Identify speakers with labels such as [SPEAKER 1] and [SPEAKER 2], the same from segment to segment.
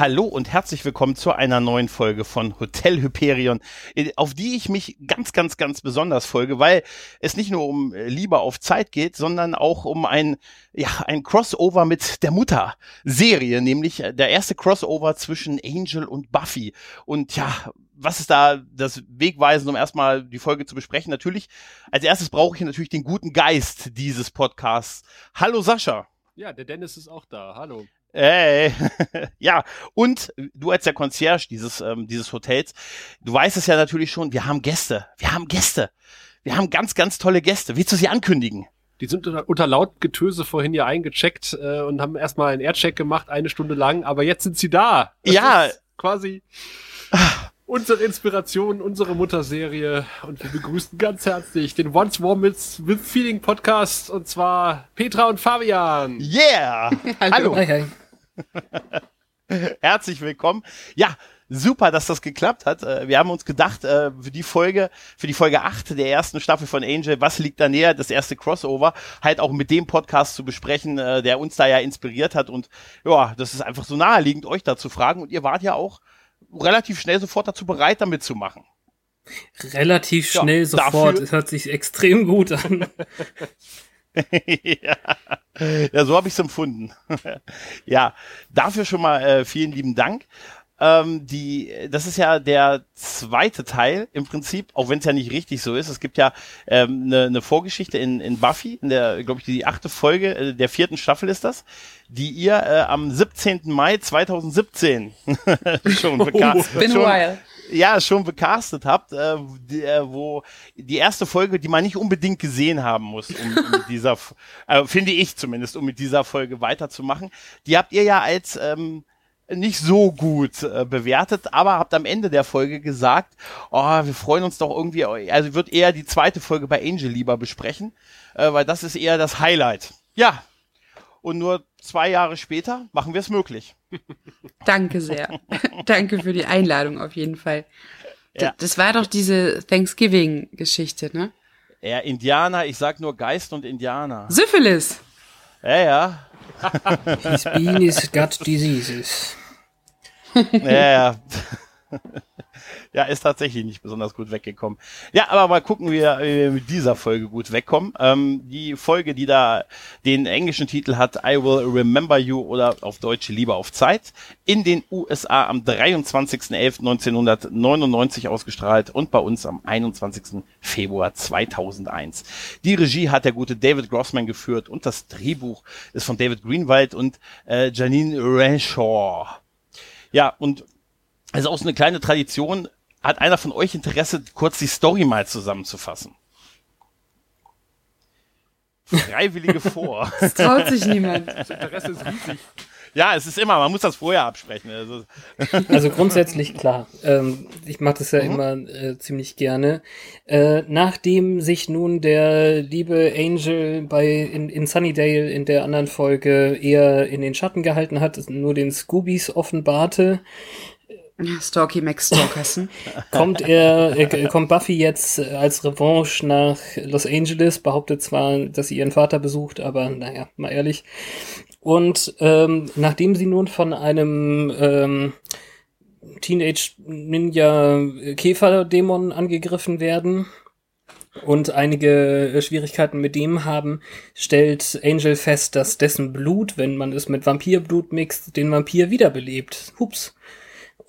[SPEAKER 1] Hallo und herzlich willkommen zu einer neuen Folge von Hotel Hyperion, auf die ich mich ganz, ganz, ganz besonders folge, weil es nicht nur um äh, Liebe auf Zeit geht, sondern auch um ein, ja, ein Crossover mit der Mutter-Serie, nämlich äh, der erste Crossover zwischen Angel und Buffy. Und ja, was ist da das Wegweisen, um erstmal die Folge zu besprechen? Natürlich, als erstes brauche ich natürlich den guten Geist dieses Podcasts. Hallo Sascha.
[SPEAKER 2] Ja, der Dennis ist auch da. Hallo.
[SPEAKER 1] Ey, ja, und du als der Concierge dieses, ähm, dieses Hotels, du weißt es ja natürlich schon, wir haben Gäste. Wir haben Gäste. Wir haben ganz, ganz tolle Gäste. Willst du sie ankündigen?
[SPEAKER 2] Die sind unter, unter laut Getöse vorhin ja eingecheckt äh, und haben erstmal einen Aircheck gemacht, eine Stunde lang, aber jetzt sind sie da.
[SPEAKER 1] Das ja.
[SPEAKER 2] quasi unsere Inspiration, unsere Mutterserie und wir begrüßen ganz herzlich den Once More with, with Feeling Podcast und zwar Petra und Fabian.
[SPEAKER 1] Yeah!
[SPEAKER 3] Hallo. Hallo. Hi, hi.
[SPEAKER 1] Herzlich willkommen. Ja, super, dass das geklappt hat. Äh, wir haben uns gedacht, äh, für die Folge, für die Folge 8 der ersten Staffel von Angel, was liegt da näher, das erste Crossover, halt auch mit dem Podcast zu besprechen, äh, der uns da ja inspiriert hat. Und ja, das ist einfach so naheliegend, euch da zu fragen. Und ihr wart ja auch relativ schnell sofort dazu bereit, damit zu machen.
[SPEAKER 3] Relativ schnell ja, sofort. Es hört sich extrem gut an.
[SPEAKER 1] ja. ja, so habe ich es empfunden. ja, dafür schon mal äh, vielen lieben Dank. Ähm, die, das ist ja der zweite Teil im Prinzip, auch wenn es ja nicht richtig so ist. Es gibt ja eine ähm, ne, ne Vorgeschichte in, in Buffy, in der, glaube ich, die achte Folge äh, der vierten Staffel ist das, die ihr äh, am 17. Mai 2017 schon, bekannt, oh, schon, ja, schon becastet habt, äh, die, äh, wo die erste Folge, die man nicht unbedingt gesehen haben muss, um, um mit dieser, äh, finde ich zumindest, um mit dieser Folge weiterzumachen. Die habt ihr ja als ähm, nicht so gut äh, bewertet, aber habt am Ende der Folge gesagt, oh, wir freuen uns doch irgendwie, also wird eher die zweite Folge bei Angel lieber besprechen, äh, weil das ist eher das Highlight. Ja. Und nur zwei Jahre später machen wir es möglich.
[SPEAKER 4] Danke sehr. Danke für die Einladung auf jeden Fall. Ja. Das war doch diese Thanksgiving-Geschichte, ne?
[SPEAKER 1] Ja, Indianer, ich sag nur Geist und Indianer.
[SPEAKER 4] Syphilis.
[SPEAKER 1] Ja, ja.
[SPEAKER 3] His penis got diseases.
[SPEAKER 1] Ja, ja. Ja, ist tatsächlich nicht besonders gut weggekommen. Ja, aber mal gucken, wie wir mit dieser Folge gut wegkommen. Ähm, die Folge, die da den englischen Titel hat, I Will Remember You oder auf Deutsch Liebe auf Zeit, in den USA am 23.11.1999 ausgestrahlt und bei uns am 21. Februar 2001. Die Regie hat der gute David Grossman geführt und das Drehbuch ist von David Greenwald und äh, Janine Renshaw. Ja, und also auch so eine kleine Tradition. Hat einer von euch Interesse, kurz die Story mal zusammenzufassen? Freiwillige vor.
[SPEAKER 4] Das traut sich niemand.
[SPEAKER 2] Das Interesse ist riesig.
[SPEAKER 1] Ja, es ist immer, man muss das vorher absprechen. Also,
[SPEAKER 3] also grundsätzlich klar. Ähm, ich mache das ja mhm. immer äh, ziemlich gerne. Äh, nachdem sich nun der liebe Angel bei in, in Sunnydale in der anderen Folge eher in den Schatten gehalten hat, nur den Scoobies offenbarte,
[SPEAKER 4] Stalky McStalkerson.
[SPEAKER 3] kommt er, äh, kommt Buffy jetzt als Revanche nach Los Angeles, behauptet zwar, dass sie ihren Vater besucht, aber naja, mal ehrlich. Und ähm, nachdem sie nun von einem ähm, Teenage Ninja Käferdämon angegriffen werden und einige Schwierigkeiten mit dem haben, stellt Angel fest, dass dessen Blut, wenn man es mit Vampirblut mixt, den Vampir wiederbelebt. Hups.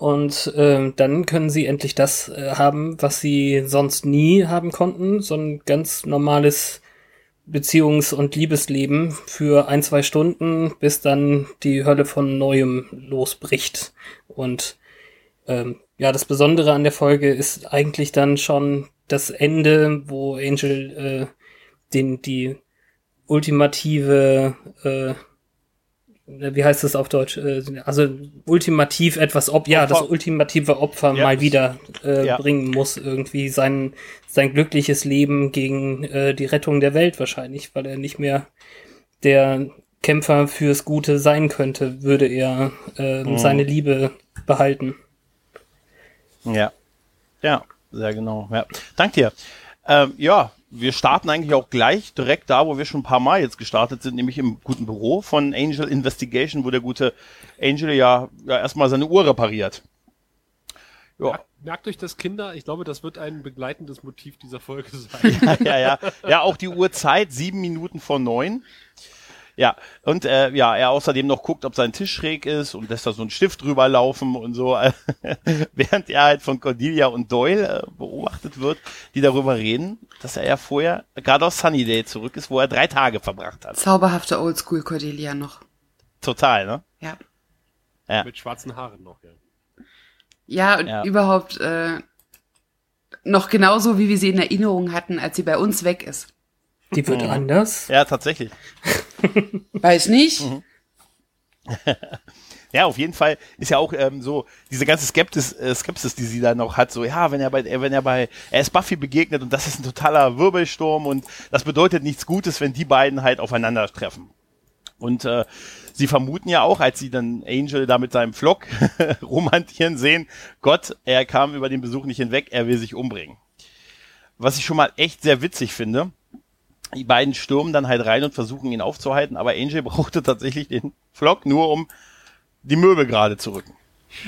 [SPEAKER 3] Und äh, dann können sie endlich das äh, haben, was sie sonst nie haben konnten. So ein ganz normales Beziehungs- und Liebesleben für ein, zwei Stunden, bis dann die Hölle von neuem losbricht. Und ähm, ja, das Besondere an der Folge ist eigentlich dann schon das Ende, wo Angel äh, den die ultimative äh, wie heißt das auf Deutsch? Äh, also ultimativ etwas ob ja, das ultimative Opfer ja, mal wieder äh, ja. bringen muss, irgendwie sein, sein glückliches Leben gegen äh, die Rettung der Welt wahrscheinlich, weil er nicht mehr der Kämpfer fürs Gute sein könnte, würde er äh, mhm. seine Liebe behalten.
[SPEAKER 1] Ja. Ja, sehr genau. Ja. Dank dir. Ähm, ja, wir starten eigentlich auch gleich direkt da, wo wir schon ein paar Mal jetzt gestartet sind, nämlich im guten Büro von Angel Investigation, wo der gute Angel ja, ja erstmal seine Uhr repariert.
[SPEAKER 2] Ja. Merkt, merkt euch das, Kinder. Ich glaube, das wird ein begleitendes Motiv dieser Folge sein.
[SPEAKER 1] ja, ja, ja. Ja, auch die Uhrzeit, sieben Minuten vor neun. Ja, und äh, ja, er außerdem noch guckt, ob sein Tisch schräg ist und lässt da so einen Stift drüber laufen und so, während er halt von Cordelia und Doyle äh, beobachtet wird, die darüber reden, dass er ja vorher gerade aus Sunnydale zurück ist, wo er drei Tage verbracht hat.
[SPEAKER 4] Zauberhafte Oldschool Cordelia noch.
[SPEAKER 1] Total, ne?
[SPEAKER 4] Ja.
[SPEAKER 2] ja. Mit schwarzen Haaren noch, ja.
[SPEAKER 4] Ja, und ja. überhaupt äh, noch genauso, wie wir sie in Erinnerung hatten, als sie bei uns weg ist.
[SPEAKER 3] Die wird mhm. anders?
[SPEAKER 1] Ja, tatsächlich.
[SPEAKER 4] Weiß nicht. Mhm.
[SPEAKER 1] ja, auf jeden Fall ist ja auch ähm, so diese ganze Skeptis, äh, Skepsis, die sie da noch hat, so ja, wenn er bei, wenn er bei, er ist Buffy begegnet und das ist ein totaler Wirbelsturm und das bedeutet nichts Gutes, wenn die beiden halt aufeinandertreffen. Und äh, sie vermuten ja auch, als sie dann Angel da mit seinem Flock romantieren sehen, Gott, er kam über den Besuch nicht hinweg, er will sich umbringen. Was ich schon mal echt sehr witzig finde, die beiden stürmen dann halt rein und versuchen ihn aufzuhalten, aber Angel brauchte tatsächlich den Flock nur, um die Möbel gerade zu rücken.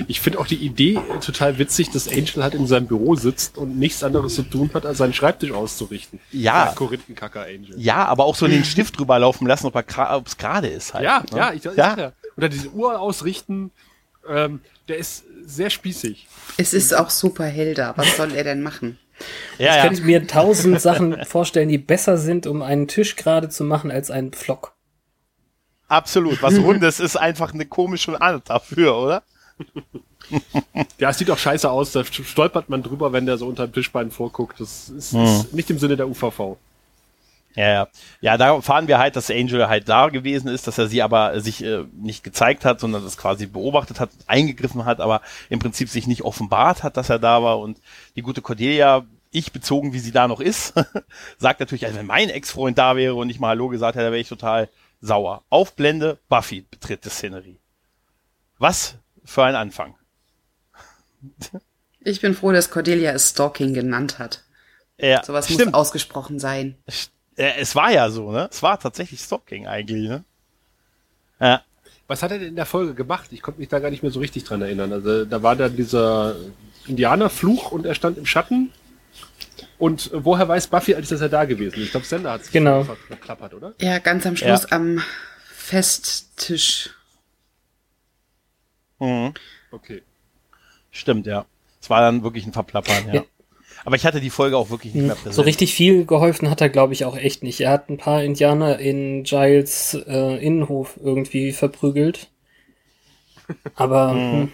[SPEAKER 2] Ich finde auch die Idee total witzig, dass Angel halt in seinem Büro sitzt und nichts anderes zu tun hat, als seinen Schreibtisch auszurichten.
[SPEAKER 1] Ja.
[SPEAKER 2] Korinthenkacker Angel.
[SPEAKER 1] Ja, aber auch so den Stift drüber laufen lassen, ob es gerade ist halt.
[SPEAKER 2] Ja, ne? ja, ich, ja. ja. Oder diese Uhr ausrichten, ähm, der ist sehr spießig.
[SPEAKER 4] Es ist auch super hell da. Was soll er denn machen?
[SPEAKER 3] Ja, ich ja. könnte mir tausend Sachen vorstellen, die besser sind, um einen Tisch gerade zu machen, als einen Pflock.
[SPEAKER 1] Absolut. Was Rundes ist einfach eine komische Art dafür, oder?
[SPEAKER 2] Ja, es sieht auch scheiße aus. Da stolpert man drüber, wenn der so unter dem Tischbein vorguckt. Das ist, hm. ist nicht im Sinne der UVV.
[SPEAKER 1] Ja, ja. Ja, da fahren wir halt, dass Angel halt da gewesen ist, dass er sie aber sich äh, nicht gezeigt hat, sondern das quasi beobachtet hat, eingegriffen hat, aber im Prinzip sich nicht offenbart hat, dass er da war. Und die gute Cordelia, ich bezogen, wie sie da noch ist, sagt natürlich, also wenn mein Ex-Freund da wäre und ich mal Hallo gesagt hätte, wäre ich total sauer. Aufblende, Buffy betritt die Szenerie. Was für ein Anfang.
[SPEAKER 4] Ich bin froh, dass Cordelia es Stalking genannt hat. Ja, Sowas stimmt. muss ausgesprochen sein.
[SPEAKER 1] Äh, es war ja so, ne? Es war tatsächlich Stalking eigentlich, ne?
[SPEAKER 2] Ja. Was hat er denn in der Folge gemacht? Ich konnte mich da gar nicht mehr so richtig dran erinnern. Also da war dann dieser Indianerfluch und er stand im Schatten. Und woher weiß Buffy eigentlich, dass er da gewesen ist? Ich glaube, Sender hat es
[SPEAKER 3] genau.
[SPEAKER 2] verklappert, oder?
[SPEAKER 4] Ja, ganz am Schluss ja. am Festtisch.
[SPEAKER 1] Mhm. Okay. Stimmt, ja. Es war dann wirklich ein Verplappern, ja. ja. Aber ich hatte die Folge auch wirklich nicht mehr
[SPEAKER 3] präsent. So richtig viel geholfen hat er, glaube ich, auch echt nicht. Er hat ein paar Indianer in Giles äh, Innenhof irgendwie verprügelt. Aber. Hm. hm.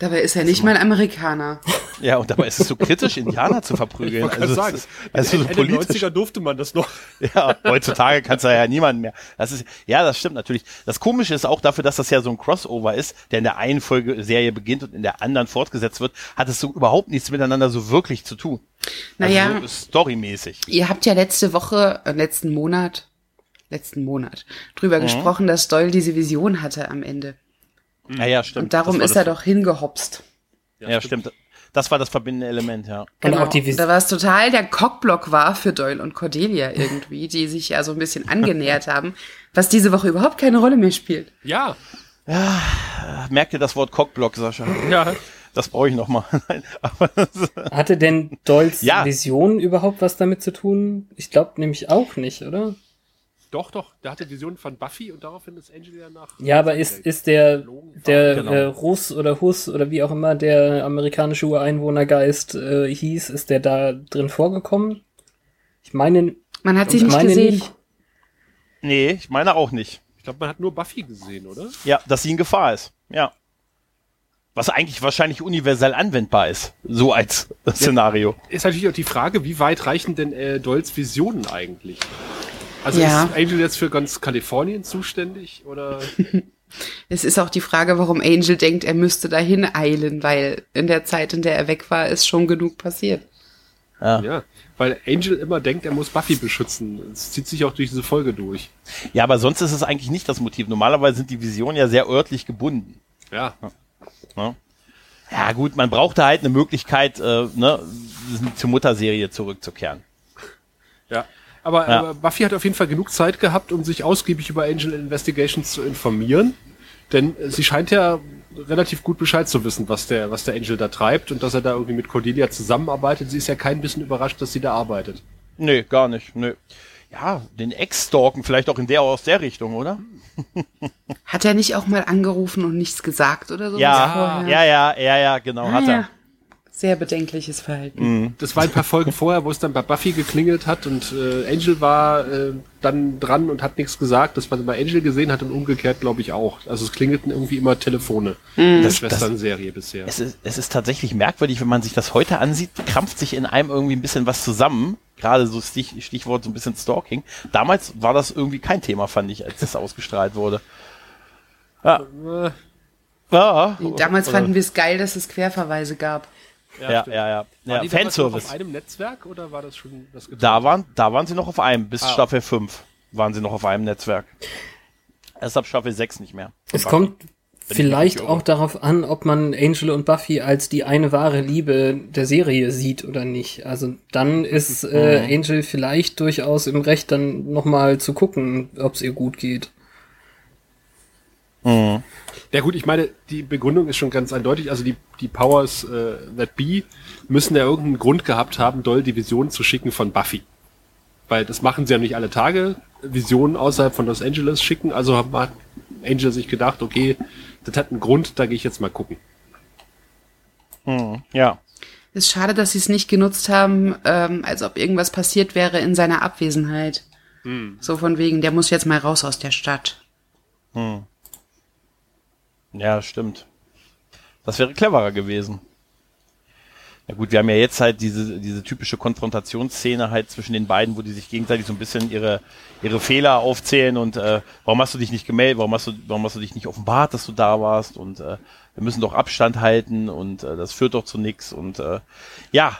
[SPEAKER 4] Dabei ist er nicht mal ein Amerikaner.
[SPEAKER 1] Ja, und dabei ist es so kritisch, Indianer zu verprügeln.
[SPEAKER 2] Ich also, sagen, ist, also so Ende 90er durfte man das noch.
[SPEAKER 1] Ja, heutzutage kannst du ja niemanden mehr. Das ist, ja, das stimmt natürlich. Das Komische ist auch dafür, dass das ja so ein Crossover ist, der in der einen Folge Serie beginnt und in der anderen fortgesetzt wird, hat es so überhaupt nichts miteinander so wirklich zu tun.
[SPEAKER 4] Naja. Also
[SPEAKER 1] so storymäßig.
[SPEAKER 4] Ihr habt ja letzte Woche, äh, letzten Monat, letzten Monat drüber mhm. gesprochen, dass Doyle diese Vision hatte am Ende.
[SPEAKER 1] Ja, ja, stimmt.
[SPEAKER 4] Und darum ist er doch hingehopst.
[SPEAKER 1] Ja, ja stimmt. Das war das verbindende Element, ja.
[SPEAKER 4] Genau. da war es total der Cockblock war für Doyle und Cordelia irgendwie, die sich ja so ein bisschen angenähert haben, was diese Woche überhaupt keine Rolle mehr spielt.
[SPEAKER 2] Ja.
[SPEAKER 1] Ja, merkt ihr das Wort Cockblock, Sascha? Ja. Das brauche ich noch mal.
[SPEAKER 3] Hatte denn Doyles ja. Vision überhaupt was damit zu tun? Ich glaube nämlich auch nicht, oder?
[SPEAKER 2] Doch, doch, der hatte Visionen von Buffy und daraufhin ist Angel ja nach.
[SPEAKER 3] Ja, aber ist, ist der, der genau. äh, Russ oder Hus oder wie auch immer der amerikanische Ureinwohnergeist äh, hieß, ist der da drin vorgekommen? Ich meine.
[SPEAKER 4] Man hat sie nicht gesehen. Nicht.
[SPEAKER 1] Nee, ich meine auch nicht.
[SPEAKER 2] Ich glaube, man hat nur Buffy gesehen, oder?
[SPEAKER 1] Ja, dass sie in Gefahr ist. Ja. Was eigentlich wahrscheinlich universell anwendbar ist, so als Szenario.
[SPEAKER 2] Ja, ist natürlich auch die Frage, wie weit reichen denn äh, Dolls Visionen eigentlich? Also
[SPEAKER 4] ja.
[SPEAKER 2] ist Angel jetzt für ganz Kalifornien zuständig oder?
[SPEAKER 4] es ist auch die Frage, warum Angel denkt, er müsste dahin eilen, weil in der Zeit, in der er weg war, ist schon genug passiert.
[SPEAKER 2] Ja. ja, weil Angel immer denkt, er muss Buffy beschützen. Es zieht sich auch durch diese Folge durch.
[SPEAKER 1] Ja, aber sonst ist es eigentlich nicht das Motiv. Normalerweise sind die Visionen ja sehr örtlich gebunden.
[SPEAKER 2] Ja.
[SPEAKER 1] Ja, ja gut, man brauchte halt eine Möglichkeit, äh, ne, zur Mutterserie zurückzukehren.
[SPEAKER 2] Ja. Aber, ja. aber Buffy hat auf jeden Fall genug Zeit gehabt, um sich ausgiebig über Angel Investigations zu informieren. Denn sie scheint ja relativ gut Bescheid zu wissen, was der, was der Angel da treibt und dass er da irgendwie mit Cordelia zusammenarbeitet. Sie ist ja kein bisschen überrascht, dass sie da arbeitet.
[SPEAKER 1] Nee, gar nicht. Nee. Ja, den Ex-Stalken vielleicht auch in der aus der Richtung, oder?
[SPEAKER 4] Hat er nicht auch mal angerufen und nichts gesagt oder so?
[SPEAKER 1] Ja, ja, ja, ja, ja, genau, ah, hat er. Ja.
[SPEAKER 4] Sehr bedenkliches Verhalten.
[SPEAKER 2] Mhm. Das war ein paar Folgen vorher, wo es dann bei Buffy geklingelt hat und äh, Angel war äh, dann dran und hat nichts gesagt, dass man bei Angel gesehen hat und umgekehrt glaube ich auch. Also es klingelten irgendwie immer Telefone
[SPEAKER 1] mhm. der Schwestern-Serie bisher. Es ist, es ist tatsächlich merkwürdig, wenn man sich das heute ansieht, krampft sich in einem irgendwie ein bisschen was zusammen. Gerade so Stich, Stichwort so ein bisschen Stalking. Damals war das irgendwie kein Thema, fand ich, als das ausgestrahlt wurde.
[SPEAKER 4] Ja. Ja. Damals fanden wir es geil, dass es Querverweise gab.
[SPEAKER 1] Ja, ja, ja, ja. ja.
[SPEAKER 2] ja Fanservice. auf einem Netzwerk oder war das schon
[SPEAKER 1] das Da waren, da waren sie noch auf einem, bis ah. Staffel 5 waren sie noch auf einem Netzwerk. Erst ab Staffel 6 nicht mehr.
[SPEAKER 3] Es kommt vielleicht auch darauf an, ob man Angel und Buffy als die eine wahre Liebe der Serie sieht oder nicht. Also dann ist äh, mhm. Angel vielleicht durchaus im Recht, dann nochmal zu gucken, ob es ihr gut geht.
[SPEAKER 2] Mhm. Ja gut, ich meine, die Begründung ist schon ganz eindeutig. Also die, die Powers äh, that be müssen ja irgendeinen Grund gehabt haben, doll die Visionen zu schicken von Buffy. Weil das machen sie ja nicht alle Tage, Visionen außerhalb von Los Angeles schicken. Also hat Angel sich gedacht, okay, das hat einen Grund, da gehe ich jetzt mal gucken.
[SPEAKER 1] Hm, ja.
[SPEAKER 4] Ist schade, dass sie es nicht genutzt haben, ähm, als ob irgendwas passiert wäre in seiner Abwesenheit. Hm. So von wegen, der muss jetzt mal raus aus der Stadt. Hm.
[SPEAKER 1] Ja, stimmt. Das wäre cleverer gewesen. Ja gut, wir haben ja jetzt halt diese, diese typische Konfrontationsszene halt zwischen den beiden, wo die sich gegenseitig so ein bisschen ihre, ihre Fehler aufzählen und äh, warum hast du dich nicht gemeldet, warum hast du, warum hast du dich nicht offenbart, dass du da warst und äh, wir müssen doch Abstand halten und äh, das führt doch zu nichts und äh, ja,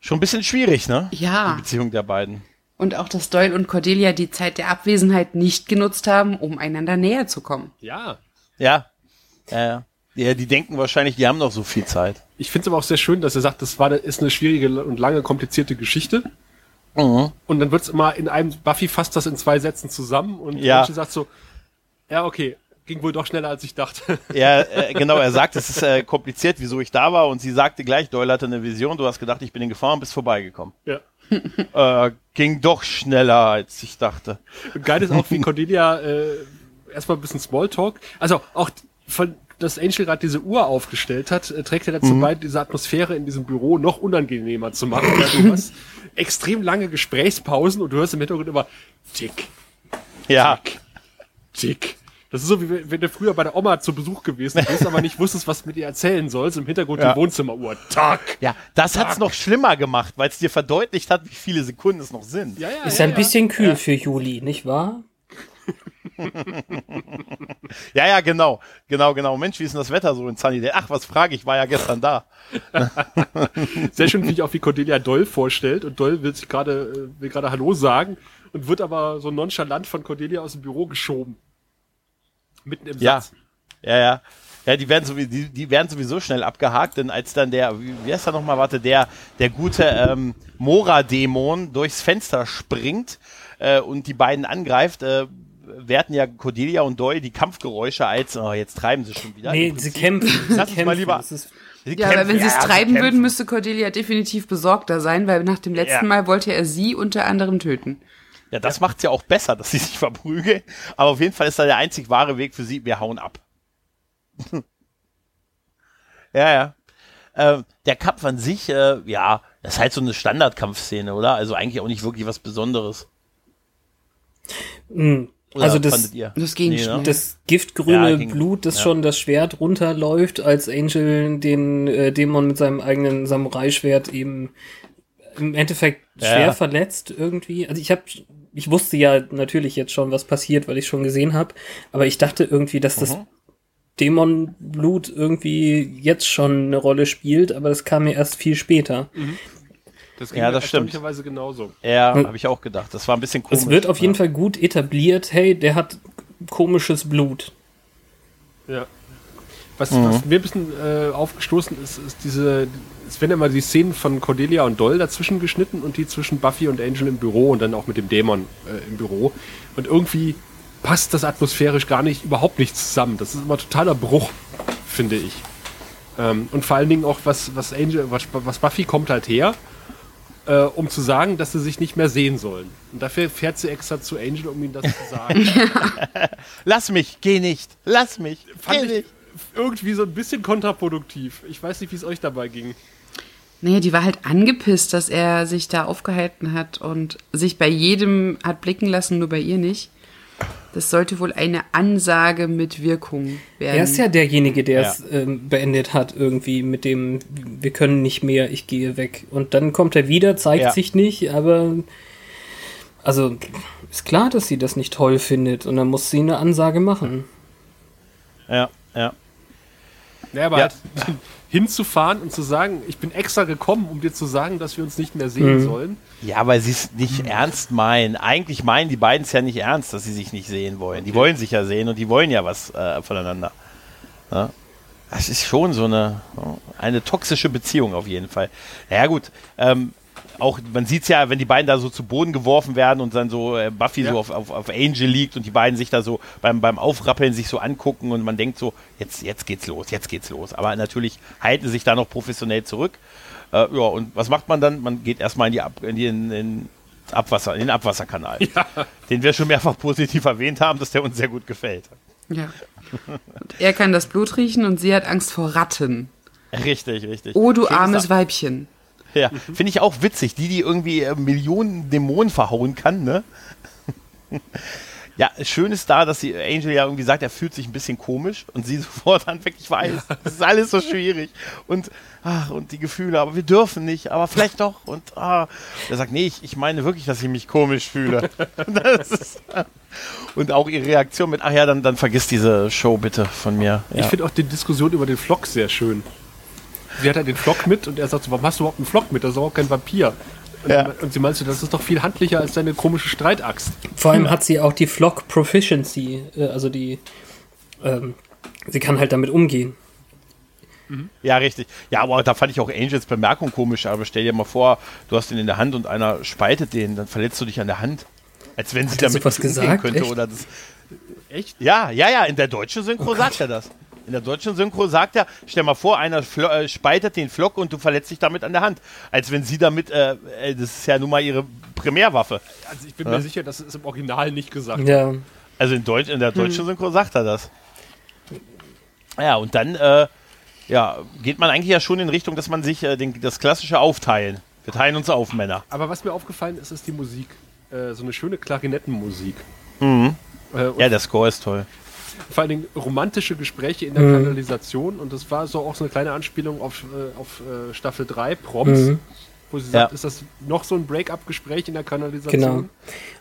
[SPEAKER 1] schon ein bisschen schwierig, ne?
[SPEAKER 4] Ja.
[SPEAKER 1] Die Beziehung der beiden.
[SPEAKER 4] Und auch, dass Doyle und Cordelia die Zeit der Abwesenheit nicht genutzt haben, um einander näher zu kommen.
[SPEAKER 2] Ja,
[SPEAKER 1] ja. Ja, ja. die denken wahrscheinlich, die haben noch so viel Zeit.
[SPEAKER 2] Ich finde es aber auch sehr schön, dass er sagt, das war, ist eine schwierige und lange komplizierte Geschichte. Mhm. Und dann wird es immer in einem, Buffy fasst das in zwei Sätzen zusammen und
[SPEAKER 1] ja.
[SPEAKER 2] sagt so, ja, okay, ging wohl doch schneller, als ich dachte.
[SPEAKER 1] Ja, äh, genau, er sagt, es ist äh, kompliziert, wieso ich da war und sie sagte gleich, Doyle hatte eine Vision, du hast gedacht, ich bin in Gefahr und bist vorbeigekommen.
[SPEAKER 2] Ja.
[SPEAKER 1] äh, ging doch schneller, als ich dachte.
[SPEAKER 2] Und geil ist auch, wie Cordelia äh, erstmal ein bisschen Smalltalk. Also auch von dass Angel gerade diese Uhr aufgestellt hat, äh, trägt er dazu mhm. bei, diese Atmosphäre in diesem Büro noch unangenehmer zu machen. Ja, du hast extrem lange Gesprächspausen und du hörst im Hintergrund immer Tick.
[SPEAKER 1] Ja.
[SPEAKER 2] Tick. Tick. Das ist so, wie wenn du früher bei der Oma zu Besuch gewesen bist, aber nicht wusstest, was mit ihr erzählen sollst. Im Hintergrund ja. die Wohnzimmeruhr. Tack.
[SPEAKER 1] Ja, das Tack. hat's noch schlimmer gemacht, weil es dir verdeutlicht hat, wie viele Sekunden es noch sind.
[SPEAKER 3] Ja, ja, ist ja, ein bisschen kühl für Juli, nicht wahr?
[SPEAKER 1] Ja, ja, genau. Genau, genau. Mensch, wie ist denn das Wetter so in Sunnydale? Ach, was frage ich, war ja gestern da.
[SPEAKER 2] Sehr schön, wie ich auch wie Cordelia Doll vorstellt. Und Doll will sich gerade, äh, will gerade Hallo sagen und wird aber so nonchalant von Cordelia aus dem Büro geschoben. Mitten im
[SPEAKER 1] ja. Satz. Ja, ja. Ja, die werden, sowieso, die, die werden sowieso schnell abgehakt, denn als dann der, wie, wie heißt er nochmal, warte, der, der gute ähm, Mora-Dämon durchs Fenster springt äh, und die beiden angreift, äh, werten ja Cordelia und Doyle die Kampfgeräusche als, oh, jetzt treiben sie schon wieder.
[SPEAKER 3] Nee, sie kämpfen.
[SPEAKER 1] Lass uns mal lieber.
[SPEAKER 4] ja, aber wenn sie es ja, treiben sie würden, müsste Cordelia definitiv besorgter sein, weil nach dem letzten ja. Mal wollte er sie unter anderem töten.
[SPEAKER 1] Ja, das macht's ja auch besser, dass sie sich verprügeln. Aber auf jeden Fall ist da der einzig wahre Weg für sie, wir hauen ab. ja, ja. Ähm, der Kampf an sich, äh, ja, das ist halt so eine Standardkampfszene, oder? Also eigentlich auch nicht wirklich was Besonderes.
[SPEAKER 3] Mhm. Oder also das,
[SPEAKER 4] das ging nee,
[SPEAKER 3] ne? Das giftgrüne ja, ging, Blut, das ja. schon das Schwert runterläuft, als Angel den äh, Dämon mit seinem eigenen Samurai-Schwert eben im Endeffekt schwer ja. verletzt irgendwie. Also ich habe, ich wusste ja natürlich jetzt schon, was passiert, weil ich schon gesehen habe, aber ich dachte irgendwie, dass das mhm. Dämonblut irgendwie jetzt schon eine Rolle spielt, aber das kam mir erst viel später. Mhm.
[SPEAKER 1] Das ging ja, das stimmt.
[SPEAKER 2] genauso.
[SPEAKER 1] Ja, hm. habe ich auch gedacht. Das war ein bisschen komisch.
[SPEAKER 3] Es wird auf jeden Fall gut etabliert, hey, der hat komisches Blut.
[SPEAKER 2] Ja. Was, mhm. was mir ein bisschen äh, aufgestoßen ist, ist diese, es werden immer die Szenen von Cordelia und Doll dazwischen geschnitten und die zwischen Buffy und Angel im Büro und dann auch mit dem Dämon äh, im Büro. Und irgendwie passt das atmosphärisch gar nicht, überhaupt nicht zusammen. Das ist immer totaler Bruch, finde ich. Ähm, und vor allen Dingen auch, was, was Angel, was, was Buffy kommt halt her, äh, um zu sagen, dass sie sich nicht mehr sehen sollen. Und dafür fährt sie extra zu Angel, um ihm das zu sagen.
[SPEAKER 1] Lass mich, geh nicht, lass mich,
[SPEAKER 2] Fand geh nicht. Irgendwie so ein bisschen kontraproduktiv. Ich weiß nicht, wie es euch dabei ging.
[SPEAKER 4] Nee, die war halt angepisst, dass er sich da aufgehalten hat und sich bei jedem hat blicken lassen, nur bei ihr nicht. Das sollte wohl eine Ansage mit Wirkung werden.
[SPEAKER 3] Er ist ja derjenige, der ja. es ähm, beendet hat, irgendwie mit dem, wir können nicht mehr, ich gehe weg. Und dann kommt er wieder, zeigt ja. sich nicht, aber also ist klar, dass sie das nicht toll findet und dann muss sie eine Ansage machen.
[SPEAKER 1] Ja, ja.
[SPEAKER 2] Ja, aber ja. Halt, hinzufahren und zu sagen, ich bin extra gekommen, um dir zu sagen, dass wir uns nicht mehr sehen mhm. sollen.
[SPEAKER 1] Ja, weil sie es nicht mhm. ernst meinen. Eigentlich meinen die beiden es ja nicht ernst, dass sie sich nicht sehen wollen. Die wollen sich ja sehen und die wollen ja was äh, voneinander. Ja? Das ist schon so eine, eine toxische Beziehung auf jeden Fall. Ja naja, gut, ähm, auch, man sieht es ja, wenn die beiden da so zu Boden geworfen werden und dann so äh, Buffy ja. so auf, auf, auf Angel liegt und die beiden sich da so beim, beim Aufrappeln sich so angucken und man denkt so, jetzt, jetzt geht's los, jetzt geht's los. Aber natürlich halten sie sich da noch professionell zurück. Äh, ja, und was macht man dann? Man geht erstmal in die, Ab in die in, in Abwasser, in den Abwasserkanal. Ja. Den wir schon mehrfach positiv erwähnt haben, dass der uns sehr gut gefällt.
[SPEAKER 4] Ja. Und er kann das Blut riechen und sie hat Angst vor Ratten.
[SPEAKER 1] Richtig, richtig.
[SPEAKER 4] Oh, du Schön armes Weibchen.
[SPEAKER 1] Ja, mhm. finde ich auch witzig. Die, die irgendwie äh, Millionen Dämonen verhauen kann, ne? Ja, schön ist da, dass die Angel ja irgendwie sagt, er fühlt sich ein bisschen komisch und sie sofort anfängt, ich weiß, das ist alles so schwierig und ach, und die Gefühle, aber wir dürfen nicht, aber vielleicht doch und ah. Er sagt, nee, ich, ich meine wirklich, dass ich mich komisch fühle. ist, und auch ihre Reaktion mit, ach ja, dann, dann vergiss diese Show bitte von mir.
[SPEAKER 2] Ja. Ich finde auch die Diskussion über den Flock sehr schön sie hat halt den Flock mit und er sagt so, warum hast du überhaupt einen Flock mit? Das ist auch kein Vampir. Und, ja. und sie meinte, das ist doch viel handlicher als deine komische Streitaxt.
[SPEAKER 3] Vor allem hat sie auch die Flock Proficiency, äh, also die, ähm, sie kann halt damit umgehen.
[SPEAKER 1] Mhm. Ja, richtig. Ja, aber da fand ich auch Angels Bemerkung komisch. Aber stell dir mal vor, du hast den in der Hand und einer spaltet den, dann verletzt du dich an der Hand. Als wenn sie damit
[SPEAKER 3] was gesagt könnte
[SPEAKER 1] Echt? oder das. Echt? Ja, ja, ja. In der deutschen Synchro oh sagt er das. In der deutschen Synchro sagt er, stell mal vor, einer äh, spaltet den Flock und du verletzt dich damit an der Hand. Als wenn sie damit, äh, äh das ist ja nun mal ihre Primärwaffe.
[SPEAKER 2] Also ich bin ja? mir sicher, dass es im Original nicht gesagt
[SPEAKER 3] ja.
[SPEAKER 1] Also in, Deutsch, in der deutschen hm. Synchro sagt er das. Ja, und dann äh, ja, geht man eigentlich ja schon in Richtung, dass man sich äh, den, das klassische Aufteilen. Wir teilen uns auf, Männer.
[SPEAKER 2] Aber was mir aufgefallen ist, ist die Musik. Äh, so eine schöne Klarinettenmusik.
[SPEAKER 1] Mhm. Äh, ja, der Score ist toll
[SPEAKER 2] vor allen Dingen romantische Gespräche in der mhm. Kanalisation und das war so auch so eine kleine Anspielung auf, äh, auf äh, Staffel 3, Proms. Mhm. Wo sie sagt, ja. ist das noch so ein Break-up-Gespräch in der Kanalisation?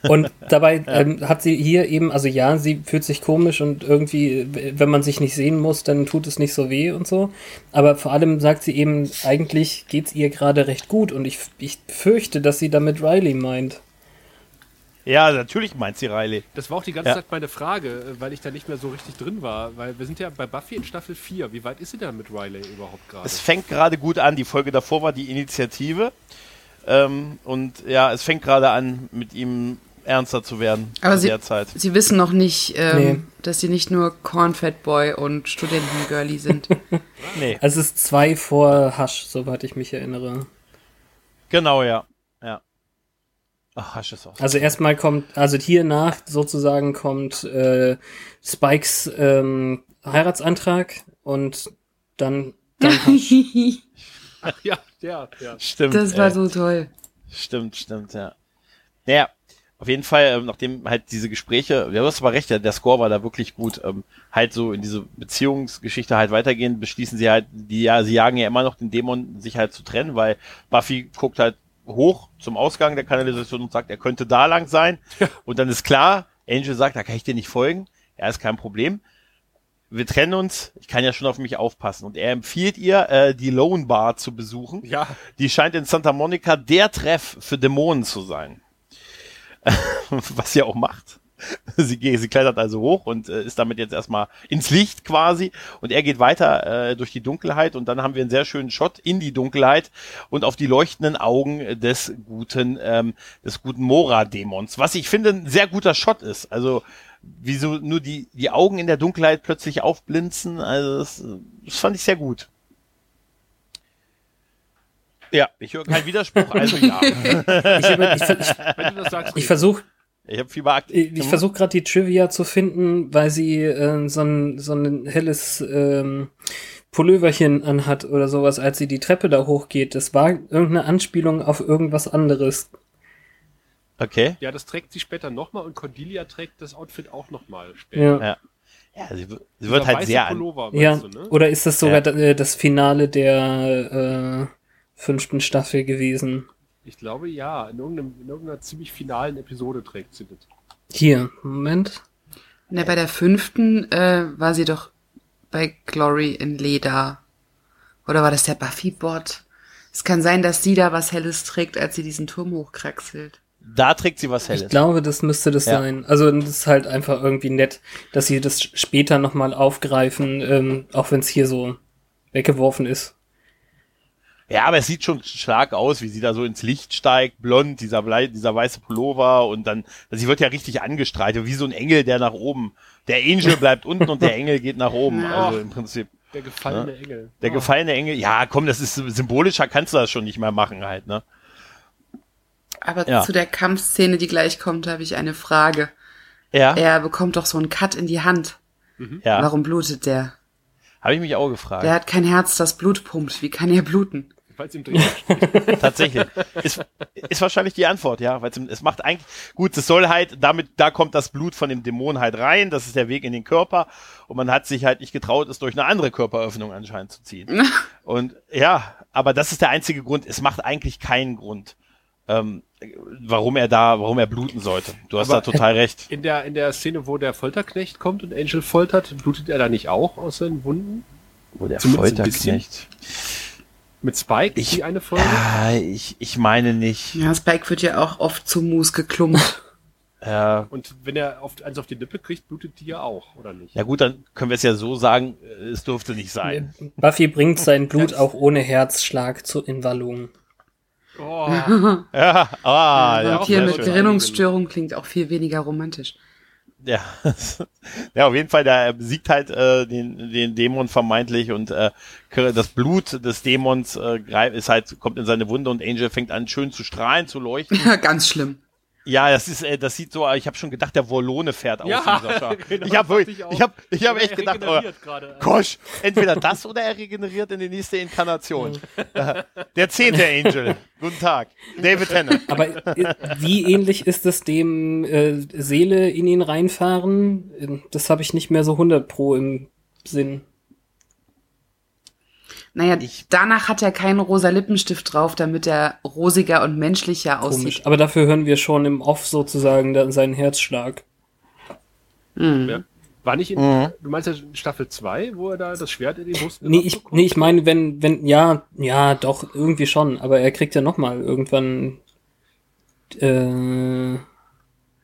[SPEAKER 3] Genau. Und dabei ähm, hat sie hier eben, also ja, sie fühlt sich komisch und irgendwie, wenn man sich nicht sehen muss, dann tut es nicht so weh und so. Aber vor allem sagt sie eben, eigentlich geht es ihr gerade recht gut und ich, ich fürchte, dass sie damit Riley meint.
[SPEAKER 1] Ja, natürlich meint sie Riley.
[SPEAKER 2] Das war auch die ganze ja. Zeit meine Frage, äh, weil ich da nicht mehr so richtig drin war. Weil wir sind ja bei Buffy in Staffel 4. Wie weit ist sie denn mit Riley überhaupt gerade?
[SPEAKER 1] Es fängt gerade gut an. Die Folge davor war die Initiative. Ähm, und ja, es fängt gerade an, mit ihm ernster zu werden.
[SPEAKER 4] Aber sie, sie, wissen noch nicht, ähm, nee. dass sie nicht nur Cornfat Boy und Studentengirlie sind.
[SPEAKER 3] nee. Also es ist zwei vor Hush, soweit ich mich erinnere.
[SPEAKER 1] Genau, ja.
[SPEAKER 3] Ach, hast du auch. Also erstmal kommt, also hier nach sozusagen kommt äh, Spikes ähm, Heiratsantrag und dann, dann
[SPEAKER 2] Ach ja, ja, ja.
[SPEAKER 1] Stimmt.
[SPEAKER 4] Das war ey. so toll.
[SPEAKER 1] Stimmt, stimmt, ja. Naja, auf jeden Fall, ähm, nachdem halt diese Gespräche, du hast aber recht, der, der Score war da wirklich gut, ähm, halt so in diese Beziehungsgeschichte halt weitergehen, beschließen sie halt, die ja, sie jagen ja immer noch den Dämon, sich halt zu trennen, weil Buffy guckt halt hoch zum Ausgang der Kanalisation und sagt, er könnte da lang sein. Ja. Und dann ist klar, Angel sagt, da kann ich dir nicht folgen. Er ist kein Problem. Wir trennen uns. Ich kann ja schon auf mich aufpassen. Und er empfiehlt ihr, äh, die Lone Bar zu besuchen.
[SPEAKER 2] Ja.
[SPEAKER 1] Die scheint in Santa Monica der Treff für Dämonen zu sein. Was sie auch macht. sie, sie klettert also hoch und äh, ist damit jetzt erstmal ins Licht quasi und er geht weiter äh, durch die Dunkelheit und dann haben wir einen sehr schönen Shot in die Dunkelheit und auf die leuchtenden Augen des guten ähm, des guten Mora-Dämons, was ich finde ein sehr guter Shot ist. Also wieso nur die die Augen in der Dunkelheit plötzlich aufblinzen, also das, das fand ich sehr gut. Ja, ich höre keinen Widerspruch, also ja. ich,
[SPEAKER 3] ich, ich, ich versuche
[SPEAKER 1] ich habe viel beachtet.
[SPEAKER 3] Ich, ich versuche gerade die Trivia zu finden, weil sie äh, so, ein, so ein helles ähm, Pulloverchen anhat oder sowas, als sie die Treppe da hochgeht. Das war irgendeine Anspielung auf irgendwas anderes.
[SPEAKER 1] Okay.
[SPEAKER 2] Ja, das trägt sie später nochmal und Cordelia trägt das Outfit auch nochmal später.
[SPEAKER 1] Ja. ja. sie, sie wird halt sehr
[SPEAKER 3] Pullover, ja, du, ne? oder ist das sogar ja. Äh, das Finale der äh, fünften Staffel gewesen?
[SPEAKER 2] Ich glaube ja, in, in irgendeiner ziemlich finalen Episode trägt sie das.
[SPEAKER 3] Hier, Moment.
[SPEAKER 4] Na, bei der fünften äh, war sie doch bei Glory in Leder. Oder war das der Buffy-Bot? Es kann sein, dass sie da was Helles trägt, als sie diesen Turm hochkraxelt.
[SPEAKER 1] Da trägt sie was Helles.
[SPEAKER 3] Ich glaube, das müsste das ja. sein. Also das ist halt einfach irgendwie nett, dass sie das später nochmal aufgreifen, ähm, auch wenn es hier so weggeworfen ist.
[SPEAKER 1] Ja, aber es sieht schon stark aus, wie sie da so ins Licht steigt, blond, dieser, Blei, dieser weiße Pullover und dann, sie wird ja richtig angestreitet, wie so ein Engel, der nach oben. Der Angel bleibt unten und der Engel geht nach oben. Ja. Also im Prinzip.
[SPEAKER 2] Der gefallene ja. Engel.
[SPEAKER 1] Der oh. gefallene Engel. Ja, komm, das ist symbolischer, kannst du das schon nicht mehr machen halt, ne?
[SPEAKER 4] Aber ja. zu der Kampfszene, die gleich kommt, habe ich eine Frage.
[SPEAKER 1] Ja.
[SPEAKER 4] Er bekommt doch so einen Cut in die Hand. Mhm. Ja. Warum blutet der?
[SPEAKER 1] Habe ich mich auch gefragt.
[SPEAKER 4] Der hat kein Herz, das Blut pumpt. Wie kann er bluten?
[SPEAKER 1] Weil es ihm Tatsächlich. Ist, ist wahrscheinlich die Antwort, ja. Weil es macht eigentlich, gut, es soll halt, damit, da kommt das Blut von dem Dämon halt rein, das ist der Weg in den Körper und man hat sich halt nicht getraut, es durch eine andere Körperöffnung anscheinend zu ziehen. und ja, aber das ist der einzige Grund. Es macht eigentlich keinen Grund. Ähm, warum er da, warum er bluten sollte. Du hast aber da total recht.
[SPEAKER 2] In der, in der Szene, wo der Folterknecht kommt und Angel foltert, blutet er da nicht auch aus seinen Wunden?
[SPEAKER 1] Wo der Zumindest Folterknecht.
[SPEAKER 2] Mit Spike
[SPEAKER 1] ich,
[SPEAKER 2] die eine Folge?
[SPEAKER 1] Ja, ich, ich meine nicht.
[SPEAKER 4] Ja, Spike wird ja auch oft zu Mus geklumpt.
[SPEAKER 1] Ja.
[SPEAKER 2] Und wenn er auf, eins auf die Lippe kriegt, blutet die ja auch, oder nicht?
[SPEAKER 1] Ja gut, dann können wir es ja so sagen, es durfte nicht sein.
[SPEAKER 3] Buffy bringt sein Blut auch ohne Herzschlag zur Invalung.
[SPEAKER 1] Oh. ja, ah,
[SPEAKER 4] ja, hier mit Gerinnungsstörung klingt auch viel weniger romantisch.
[SPEAKER 1] Ja, ja, auf jeden Fall, der besiegt halt äh, den, den Dämon vermeintlich und äh, das Blut des Dämons äh, ist halt, kommt in seine Wunde und Angel fängt an schön zu strahlen, zu leuchten.
[SPEAKER 4] Ganz schlimm.
[SPEAKER 1] Ja, das ist, äh, das sieht so, ich habe schon gedacht, der Wollone fährt aus ja, dieser genau, Ich habe ich, ich habe ich hab echt gedacht, oh, Gosh, entweder das oder er regeneriert in die nächste Inkarnation. der zehnte Angel. Guten Tag. David Tennant.
[SPEAKER 3] Aber wie ähnlich ist es dem äh, Seele in ihn reinfahren? Das habe ich nicht mehr so 100 pro im Sinn.
[SPEAKER 4] Naja, ich, danach hat er keinen rosa Lippenstift drauf, damit er rosiger und menschlicher aussieht. Komisch.
[SPEAKER 3] Aber dafür hören wir schon im Off sozusagen dann seinen Herzschlag.
[SPEAKER 2] Mhm. Ja. War nicht in, mhm. du meinst ja Staffel 2, wo er da das Schwert in die Brust
[SPEAKER 3] Nee, ich, nee, ich meine, wenn, wenn, ja, ja, doch, irgendwie schon, aber er kriegt ja nochmal irgendwann, äh, in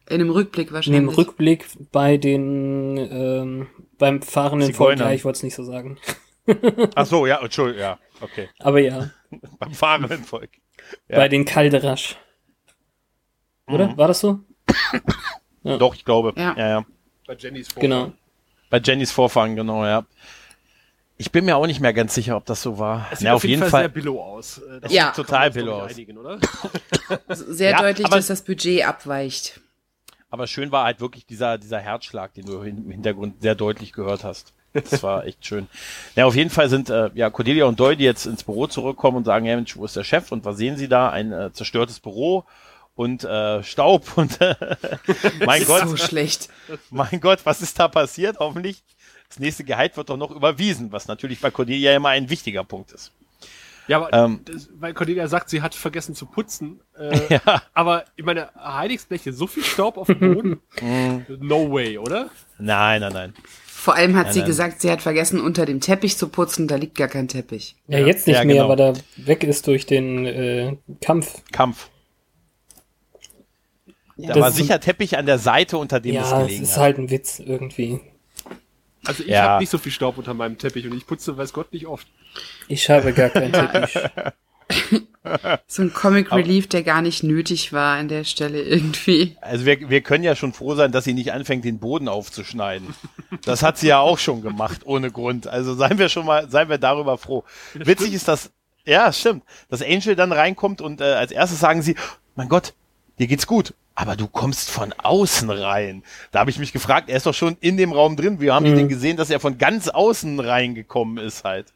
[SPEAKER 4] einem Rückblick wahrscheinlich. In
[SPEAKER 3] einem Rückblick bei den, ähm, beim fahrenden Volk, ja, ich wollte es nicht so sagen.
[SPEAKER 1] Ach so, ja, Entschuldigung, ja, okay.
[SPEAKER 3] Aber ja.
[SPEAKER 1] Beim fahrenden Volk.
[SPEAKER 3] Ja. Bei den Kalderasch. Oder? Mhm. War das so?
[SPEAKER 1] ja. Doch, ich glaube. Ja. ja, ja.
[SPEAKER 2] Bei Jennys
[SPEAKER 3] Vorfahren. Genau.
[SPEAKER 1] Bei Jennys Vorfahren, genau, ja. Ich bin mir auch nicht mehr ganz sicher, ob das so war.
[SPEAKER 2] Es sieht ja, auf, jeden, jeden Fall, sehr billow aus.
[SPEAKER 1] Das ja. sieht total billow aus. Einigen,
[SPEAKER 4] sehr ja, deutlich, dass das Budget abweicht.
[SPEAKER 1] Aber schön war halt wirklich dieser, dieser Herzschlag, den du im Hintergrund sehr deutlich gehört hast. Das war echt schön. Ja, auf jeden Fall sind äh, ja Cordelia und Doyle, die jetzt ins Büro zurückkommen und sagen, ja Mensch, wo ist der Chef? Und was sehen sie da? Ein äh, zerstörtes Büro und äh, Staub und äh, mein Gott.
[SPEAKER 4] So schlecht.
[SPEAKER 1] Mein Gott, was ist da passiert? Hoffentlich das nächste Gehalt wird doch noch überwiesen, was natürlich bei Cordelia immer ein wichtiger Punkt ist.
[SPEAKER 2] Ja, aber ähm, das, weil Cordelia sagt, sie hat vergessen zu putzen. Äh, ja. Aber ich meine, Heiligsbleche, so viel Staub auf dem Boden? No way, oder?
[SPEAKER 1] Nein, nein, nein.
[SPEAKER 4] Vor allem hat nein, sie gesagt, sie hat vergessen, unter dem Teppich zu putzen, da liegt gar kein Teppich.
[SPEAKER 3] Ja, ja. jetzt nicht ja, mehr, genau. weil er weg ist durch den äh, Kampf.
[SPEAKER 1] Kampf. da war sicher Teppich an der Seite, unter dem
[SPEAKER 3] ja,
[SPEAKER 1] es
[SPEAKER 3] gelegen es ist
[SPEAKER 1] hat.
[SPEAKER 3] halt ein Witz irgendwie.
[SPEAKER 2] Also ich
[SPEAKER 1] Ja.
[SPEAKER 2] habe nicht so viel Staub unter meinem Teppich und ich putze, weiß Gott, nicht oft.
[SPEAKER 3] Ich habe gar keinen Teppich.
[SPEAKER 4] So ein Comic Relief, der gar nicht nötig war an der Stelle irgendwie.
[SPEAKER 1] Also wir, wir können ja schon froh sein, dass sie nicht anfängt, den Boden aufzuschneiden. Das hat sie ja auch schon gemacht, ohne Grund. Also seien wir schon mal, seien wir darüber froh. Witzig ist das, ja, stimmt, dass Angel dann reinkommt und äh, als erstes sagen sie, mein Gott, dir geht's gut. Aber du kommst von außen rein. Da habe ich mich gefragt, er ist doch schon in dem Raum drin. Wie haben die denn gesehen, dass er von ganz außen reingekommen ist halt?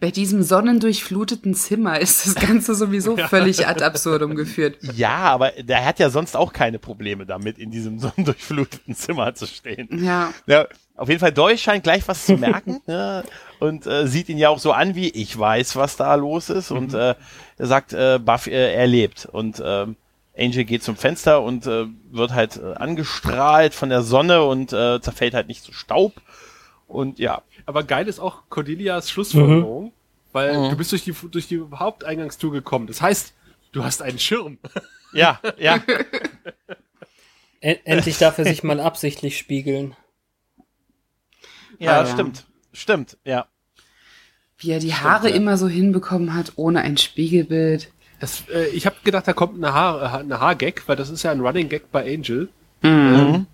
[SPEAKER 4] Bei diesem sonnendurchfluteten Zimmer ist das Ganze sowieso völlig ad absurdum geführt.
[SPEAKER 1] Ja, aber der hat ja sonst auch keine Probleme damit, in diesem sonnendurchfluteten Zimmer zu stehen.
[SPEAKER 4] Ja.
[SPEAKER 1] Ja, auf jeden Fall Deutsch scheint gleich was zu merken ne? und äh, sieht ihn ja auch so an wie ich weiß, was da los ist und äh, er sagt, äh, Buffy, äh, er lebt und ähm, Angel geht zum Fenster und äh, wird halt äh, angestrahlt von der Sonne und äh, zerfällt halt nicht zu Staub und ja,
[SPEAKER 2] Aber geil ist auch Cordelias Schlussfolgerung, weil du bist durch die, durch die Haupteingangstour gekommen. Das heißt, du hast einen Schirm.
[SPEAKER 1] ja, ja,
[SPEAKER 3] Endlich darf er sich mal absichtlich spiegeln.
[SPEAKER 1] ja,
[SPEAKER 4] Ah, ja.
[SPEAKER 1] stimmt, stimmt, ja.
[SPEAKER 4] Wie er die Haare
[SPEAKER 1] ja.
[SPEAKER 4] immer so hinbekommen hat, ohne ein Spiegelbild.
[SPEAKER 2] Das, äh, ich habe gedacht, da kommt eine, Haar, äh, eine Haargag, weil das ist ja ein Running Gag bei Angel.
[SPEAKER 1] Mhm.
[SPEAKER 2] Ähm,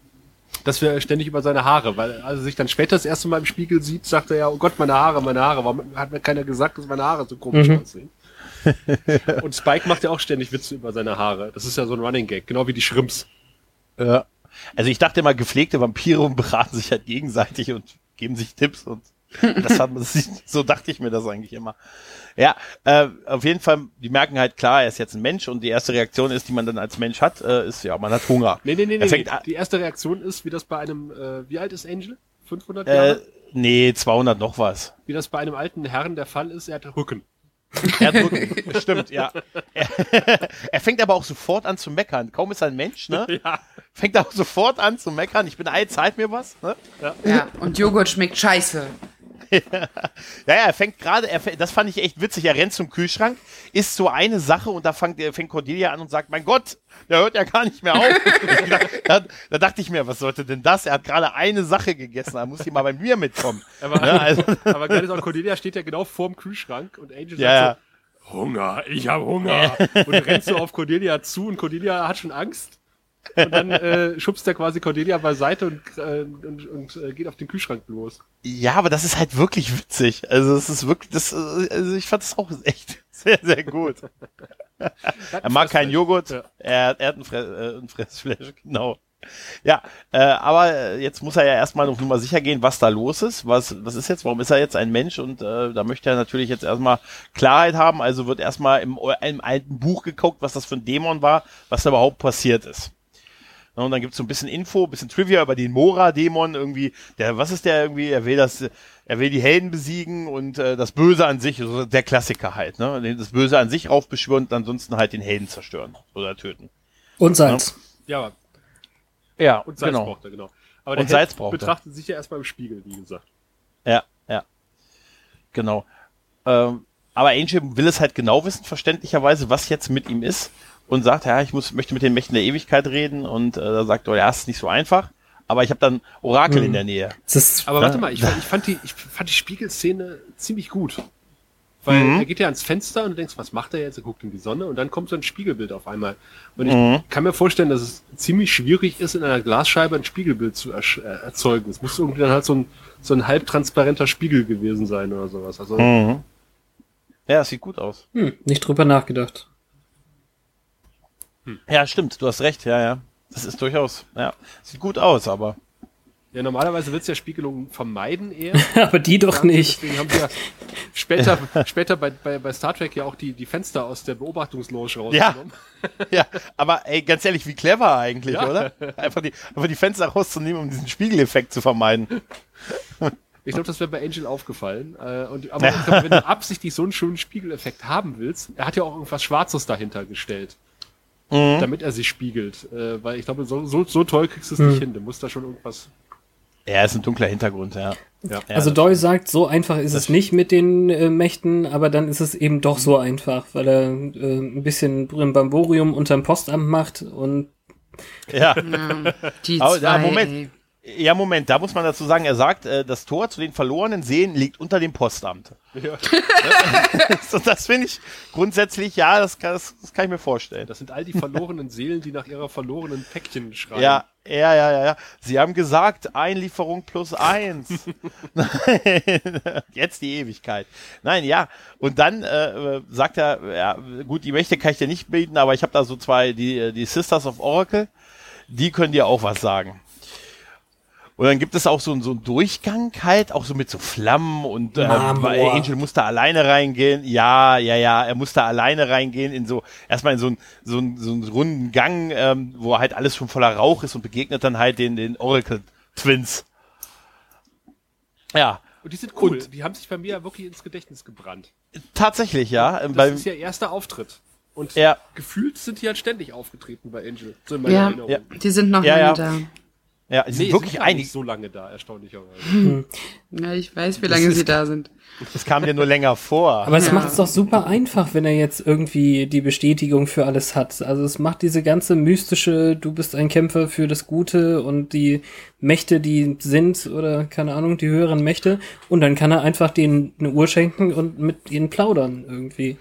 [SPEAKER 2] dass wir ständig über seine Haare, weil als er sich dann später das erste Mal im Spiegel sieht, sagt er ja, oh Gott, meine Haare, meine Haare. Warum hat mir keiner gesagt, dass meine Haare so komisch aussehen? Und Spike macht ja auch ständig Witze über seine Haare. Das ist ja so ein Running Gag, genau wie die Shrimps.
[SPEAKER 1] Ja. Also ich dachte immer, gepflegte Vampire beraten sich halt gegenseitig und geben sich Tipps und das hat so dachte ich mir das eigentlich immer. Ja, äh, auf jeden Fall, die merken halt klar, er ist jetzt ein Mensch und die erste Reaktion ist, die man dann als Mensch hat, äh, ist ja, man hat Hunger.
[SPEAKER 2] Nee, nee, nee, nee.
[SPEAKER 1] an-
[SPEAKER 2] Die erste Reaktion ist, wie das bei einem, äh, wie alt ist Angel? 500
[SPEAKER 1] Äh,
[SPEAKER 2] Jahre?
[SPEAKER 1] nee, 200 noch was.
[SPEAKER 2] Wie das bei einem alten Herrn der Fall ist, er hat Rücken.
[SPEAKER 1] Er hat Rücken, stimmt, ja. Er, er fängt aber auch sofort an zu meckern. Kaum ist er ein Mensch, ne?
[SPEAKER 2] Ja.
[SPEAKER 1] Fängt auch sofort an zu meckern. Ich bin alt, zahlt mir was, ne?
[SPEAKER 4] Ja, und Joghurt schmeckt scheiße.
[SPEAKER 1] Ja, ja, er fängt gerade, er, das fand ich echt witzig, er rennt zum Kühlschrank, isst so eine Sache und da fängt, fängt Cordelia an und sagt, mein Gott, der hört ja gar nicht mehr auf. Da, da dachte ich mir, was sollte denn das? Er hat gerade eine Sache gegessen, da muss ich mal bei mir mitkommen.
[SPEAKER 2] Aber,
[SPEAKER 1] Ja, also,
[SPEAKER 2] aber ist auch, Cordelia steht ja genau vorm Kühlschrank und Angel
[SPEAKER 1] ja.
[SPEAKER 2] sagt so, Hunger, ich habe Hunger. Und rennt so auf Cordelia zu und Cordelia hat schon Angst. Und dann äh, schubst er quasi Cordelia beiseite und, äh, und, und äh, geht auf den Kühlschrank los.
[SPEAKER 1] ja, aber das ist halt wirklich witzig. Also es ist wirklich, das, äh, also ich fand das auch echt sehr, sehr gut. Er mag keinen Joghurt,
[SPEAKER 2] Ja.
[SPEAKER 1] er, er hat ein, Fre äh, ein Fressfleisch, genau. Ja, äh, aber jetzt muss er ja erstmal noch mal sicher gehen, was da los ist. Was, was ist jetzt? Warum ist er jetzt ein Mensch? Und äh, da möchte er natürlich jetzt erstmal Klarheit haben. Also wird erstmal im, im alten Buch geguckt, was das für ein Dämon war, was da überhaupt passiert ist. Ja, Und dann gibt's so ein bisschen Info, ein bisschen Trivia über den Mora-Dämon irgendwie. Der, was ist der irgendwie? Er will das, er will die Helden besiegen und äh, das Böse an sich, also der Klassiker halt, ne? Das Böse an sich raufbeschwören und ansonsten halt den Helden zerstören oder töten.
[SPEAKER 3] Und Salz.
[SPEAKER 2] Ja, aber-
[SPEAKER 1] Ja,
[SPEAKER 2] und Salz
[SPEAKER 1] genau.
[SPEAKER 2] braucht er, genau. Aber
[SPEAKER 1] Und
[SPEAKER 2] der
[SPEAKER 1] Salz
[SPEAKER 2] Held
[SPEAKER 1] braucht er.
[SPEAKER 2] betrachtet sich ja erstmal im Spiegel, wie gesagt.
[SPEAKER 1] Ja, ja. Genau. Ähm, aber Angel will es halt genau wissen, verständlicherweise, was jetzt mit ihm ist. Und sagt, ja, ich muss, möchte mit den Mächten der Ewigkeit reden. Und äh, da sagt er, ja, ist nicht so einfach. Aber ich habe dann Orakel in der Nähe.
[SPEAKER 3] Ist,
[SPEAKER 2] Aber warte mal, ich, fand- ich, fand die, ich fand die Spiegelszene ziemlich gut. Weil
[SPEAKER 1] Mhm.
[SPEAKER 2] er geht ja ans Fenster und du denkst, was macht er jetzt? Er guckt in die Sonne und dann kommt so ein Spiegelbild auf einmal. Und ich
[SPEAKER 1] Mhm.
[SPEAKER 2] kann mir vorstellen, dass es ziemlich schwierig ist, in einer Glasscheibe ein Spiegelbild zu äh, erzeugen. Es muss irgendwie dann halt so ein, so ein halbtransparenter Spiegel gewesen sein oder sowas. Also,
[SPEAKER 1] Mhm. Ja, es sieht gut aus.
[SPEAKER 3] hm, nicht drüber nachgedacht.
[SPEAKER 1] Ja, stimmt, du hast recht, ja, ja. Das ist durchaus, ja. Sieht gut aus, aber.
[SPEAKER 2] ja, normalerweise willst du ja Spiegelungen vermeiden eher.
[SPEAKER 3] Aber die doch nicht.
[SPEAKER 2] Deswegen haben sie ja später, später bei, bei, bei Star Trek ja auch die, die Fenster aus der Beobachtungsloge rausgenommen.
[SPEAKER 1] Ja, aber ey, ganz ehrlich, wie clever eigentlich,
[SPEAKER 2] Ja.
[SPEAKER 1] oder? Einfach die, einfach die Fenster rauszunehmen, um diesen Spiegeleffekt zu vermeiden.
[SPEAKER 2] Ich glaube, das wäre bei Angel aufgefallen. Äh, und, aber glaub, wenn du absichtlich so einen schönen Spiegeleffekt haben willst, er hat ja auch irgendwas Schwarzes dahinter gestellt,
[SPEAKER 1] Mhm.
[SPEAKER 2] damit er sich spiegelt. Äh, weil ich glaube, so, so, so toll kriegst du es
[SPEAKER 1] Mhm.
[SPEAKER 2] nicht hin. Du musst da schon irgendwas.
[SPEAKER 1] Ja, ist ein dunkler Hintergrund, ja.
[SPEAKER 2] Ja.
[SPEAKER 1] ja
[SPEAKER 3] also Doy sagt, so einfach ist es nicht mit den äh, Mächten, aber dann ist es eben doch so einfach, weil er äh, ein bisschen Brimbamborium unterm Postamt macht und
[SPEAKER 1] Ja.
[SPEAKER 4] Die
[SPEAKER 1] Aber,
[SPEAKER 4] zwei,
[SPEAKER 1] ja, Moment. Ja, Moment, da muss man dazu sagen, er sagt, äh, das Tor zu den verlorenen Seelen liegt unter dem Postamt.
[SPEAKER 2] Ja.
[SPEAKER 1] so, das finde ich grundsätzlich, ja, das kann, das, das kann ich mir vorstellen.
[SPEAKER 2] Das sind all die verlorenen Seelen, die nach ihrer verlorenen Päckchen schreien.
[SPEAKER 1] Ja, ja, ja, ja, ja. Sie haben gesagt, Einlieferung plus eins. Nein, Jetzt die Ewigkeit. Nein, ja. Und dann äh, sagt er, ja, gut, die Mächte kann ich dir nicht bieten, aber ich habe da so zwei, die, die Sisters of Oracle, die können dir auch was sagen. Und dann gibt es auch so, so einen Durchgang halt, auch so mit so Flammen und äh, Angel musste alleine reingehen. Ja, ja, ja, er musste alleine reingehen in so, erstmal in so einen so einen- so einen runden Gang, ähm, wo halt alles schon voller Rauch ist und begegnet dann halt den, den Oracle Twins. Ja,
[SPEAKER 2] Und die sind cool.
[SPEAKER 1] Und-
[SPEAKER 2] die haben sich bei mir wirklich ins Gedächtnis gebrannt.
[SPEAKER 1] tatsächlich, ja.
[SPEAKER 2] Das
[SPEAKER 1] beim,
[SPEAKER 2] ist ihr erster Auftritt. Und
[SPEAKER 1] Ja.
[SPEAKER 2] gefühlt sind die halt ständig aufgetreten bei Angel. So in meiner
[SPEAKER 4] Ja,
[SPEAKER 2] Erinnerung.
[SPEAKER 1] Ja.
[SPEAKER 4] die sind noch
[SPEAKER 1] Ja,
[SPEAKER 4] lange
[SPEAKER 1] ja.
[SPEAKER 4] da.
[SPEAKER 1] Ja, es
[SPEAKER 2] Nee,
[SPEAKER 1] sind wirklich
[SPEAKER 2] sind gar nicht
[SPEAKER 1] einige.
[SPEAKER 2] so lange da, erstaunlicherweise.
[SPEAKER 4] Ja, ich weiß, wie lange
[SPEAKER 1] ist-
[SPEAKER 4] sie da sind.
[SPEAKER 1] Das kam dir nur länger vor.
[SPEAKER 3] Aber es
[SPEAKER 4] Ja.
[SPEAKER 3] macht es doch super einfach, wenn er jetzt irgendwie die Bestätigung für alles hat. Also es macht diese ganze mystische, du bist ein Kämpfer für das Gute und die Mächte, die sind, oder keine Ahnung, die höheren Mächte. Und dann kann er einfach denen eine Uhr schenken und mit ihnen plaudern irgendwie.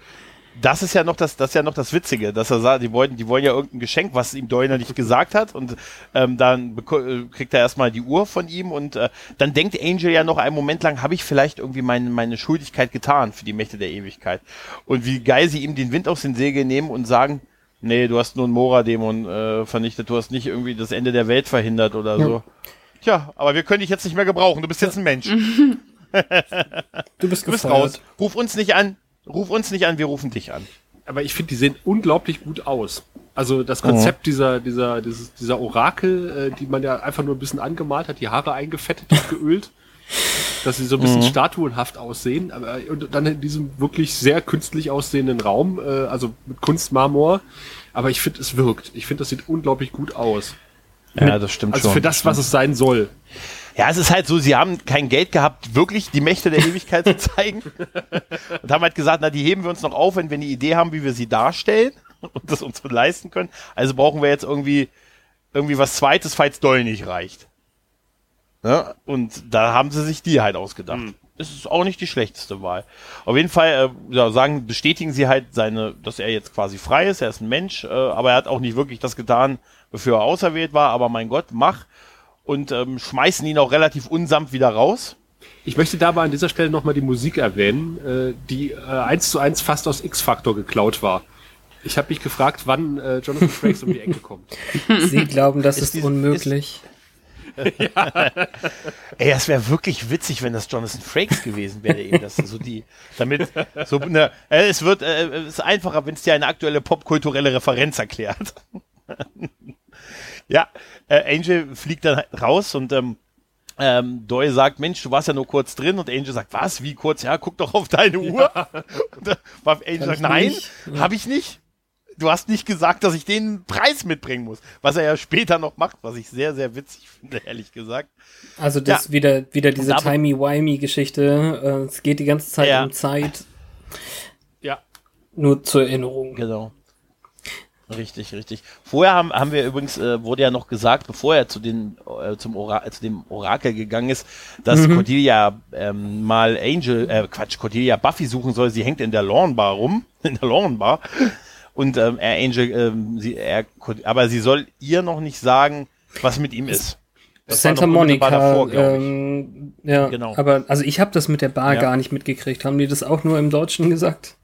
[SPEAKER 1] Das ist ja noch das, das ist ja noch das Witzige, dass er sagt, die wollen, die wollen ja irgendein Geschenk, was ihm Doyner nicht gesagt hat, und ähm, dann äh, kriegt er erstmal die Uhr von ihm und äh, dann denkt Angel ja noch einen Moment lang, habe ich vielleicht irgendwie meine, meine Schuldigkeit getan für die Mächte der Ewigkeit. Und wie geil sie ihm den Wind aus den Segeln nehmen und sagen, nee, du hast nur einen Mora-Dämon äh, vernichtet, du hast nicht irgendwie das Ende der Welt verhindert oder so. Tja, aber wir können dich jetzt nicht mehr gebrauchen, du bist jetzt ein Mensch.
[SPEAKER 3] Du bist
[SPEAKER 1] Du bist raus. Ruf uns nicht an. Ruf uns nicht an, wir rufen dich an.
[SPEAKER 2] Aber ich finde, die sehen unglaublich gut aus. Also das Konzept
[SPEAKER 1] Mhm.
[SPEAKER 2] dieser, dieser, dieses, dieser Orakel, äh, die man ja einfach nur ein bisschen angemalt hat, die Haare eingefettet und geölt, dass sie so ein bisschen
[SPEAKER 1] Mhm.
[SPEAKER 2] statuenhaft aussehen, aber und dann in diesem wirklich sehr künstlich aussehenden Raum, äh, also mit Kunstmarmor. Aber ich finde, es wirkt. Ich finde, das sieht unglaublich gut aus.
[SPEAKER 1] Ja, das stimmt
[SPEAKER 2] Also für das, was es sein soll.
[SPEAKER 1] Ja, es ist halt so, sie haben kein Geld gehabt, wirklich die Mächte der Ewigkeit zu zeigen. Und haben halt gesagt, na, die heben wir uns noch auf, wenn wir eine Idee haben, wie wir sie darstellen und das uns leisten können. Also brauchen wir jetzt irgendwie, irgendwie was Zweites, falls Doll nicht reicht. Ne? Und da haben sie sich die halt ausgedacht. Das ist auch nicht die schlechteste Wahl. Auf jeden Fall äh, ja, sagen, bestätigen sie halt seine, dass er jetzt quasi frei ist, er ist ein Mensch, äh, aber er hat auch nicht wirklich das getan, wofür er auserwählt war, aber mein Gott, mach. Und ähm, schmeißen ihn auch relativ unsamt wieder raus.
[SPEAKER 2] Ich möchte dabei an dieser Stelle nochmal die Musik erwähnen, äh, die äh, eins zu eins fast aus X-Factor geklaut war. Ich habe mich gefragt, wann äh, Jonathan Frakes um die Ecke kommt.
[SPEAKER 3] Sie glauben, das ist,
[SPEAKER 1] diese-
[SPEAKER 3] unmöglich.
[SPEAKER 1] Ey, das wäre wirklich witzig, wenn das Jonathan Frakes gewesen wäre, eben das so die, damit so ne, äh, es wird äh, es ist einfacher, wenn es dir eine aktuelle popkulturelle Referenz erklärt. ja, äh, Angel fliegt dann halt raus und ähm, ähm, Doyle sagt, Mensch, du warst ja nur kurz drin und Angel sagt, was, wie kurz? Ja, guck doch auf deine Uhr. Und dann war Angel sagt, nein.
[SPEAKER 3] Ja.
[SPEAKER 1] habe ich nicht. Du hast nicht gesagt, dass ich den Preis mitbringen muss, was er ja später noch macht, was ich sehr, sehr witzig finde, ehrlich gesagt.
[SPEAKER 3] Also das
[SPEAKER 1] Ja.
[SPEAKER 3] wieder, wieder diese Timey-Wimey-Geschichte. Äh, es geht die ganze Zeit
[SPEAKER 1] Ja.
[SPEAKER 3] um Zeit.
[SPEAKER 2] Ja.
[SPEAKER 3] Nur zur Erinnerung.
[SPEAKER 1] Genau. Richtig, richtig. Vorher haben, haben wir übrigens, äh, wurde ja noch gesagt, bevor er zu, den, äh, zum Ora zu dem Orakel gegangen ist, dass Cordelia ähm, mal Angel, äh, Quatsch, Cordelia Buffy suchen soll. Sie hängt in der Lawn Bar rum, in der Lawn Bar. Und ähm, er Angel, ähm, sie, er, aber sie soll ihr noch nicht sagen, was mit ihm ist. Das
[SPEAKER 3] Santa Monica.
[SPEAKER 1] davor,
[SPEAKER 3] ähm, ja,
[SPEAKER 1] Genau.
[SPEAKER 3] aber also ich habe das mit der Bar
[SPEAKER 1] Ja.
[SPEAKER 3] gar nicht mitgekriegt. Haben die das auch nur im Deutschen gesagt?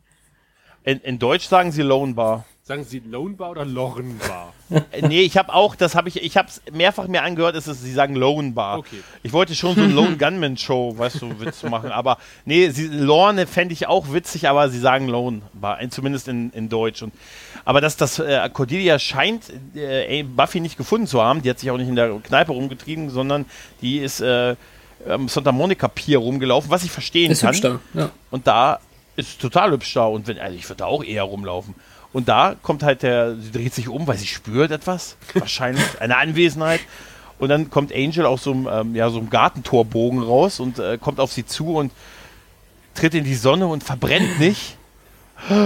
[SPEAKER 1] In, in Deutsch sagen sie Lone Bar.
[SPEAKER 2] Sagen Sie Lone Bar oder Lorn Bar?
[SPEAKER 1] Äh, Nee, ich habe auch, das habe ich, ich habe es mehrfach mir angehört, ist es, sie sagen Lone Bar.
[SPEAKER 2] Okay.
[SPEAKER 1] Ich wollte schon so ein Lone Gunman Show, weißt du, Witz machen, aber nee, sie, Lorne fände ich auch witzig, aber sie sagen Lone Bar, in- zumindest in, in Deutsch. Und, aber dass das äh, Cordelia scheint äh, Buffy nicht gefunden zu haben, die hat sich auch nicht in der Kneipe rumgetrieben, sondern die ist äh, am Santa Monica Pier rumgelaufen, was ich verstehen
[SPEAKER 3] Ist
[SPEAKER 1] kann.
[SPEAKER 3] hübsch da. Ja.
[SPEAKER 1] Und da ist total hübsch da. Und wenn, also ich würde da auch eher rumlaufen. Und da kommt halt der, sie dreht sich um, weil sie spürt etwas. Wahrscheinlich eine Anwesenheit. Und dann kommt Angel aus so einem, ähm, ja, so einem Gartentorbogen raus und äh, kommt auf sie zu und tritt in die Sonne und verbrennt nicht.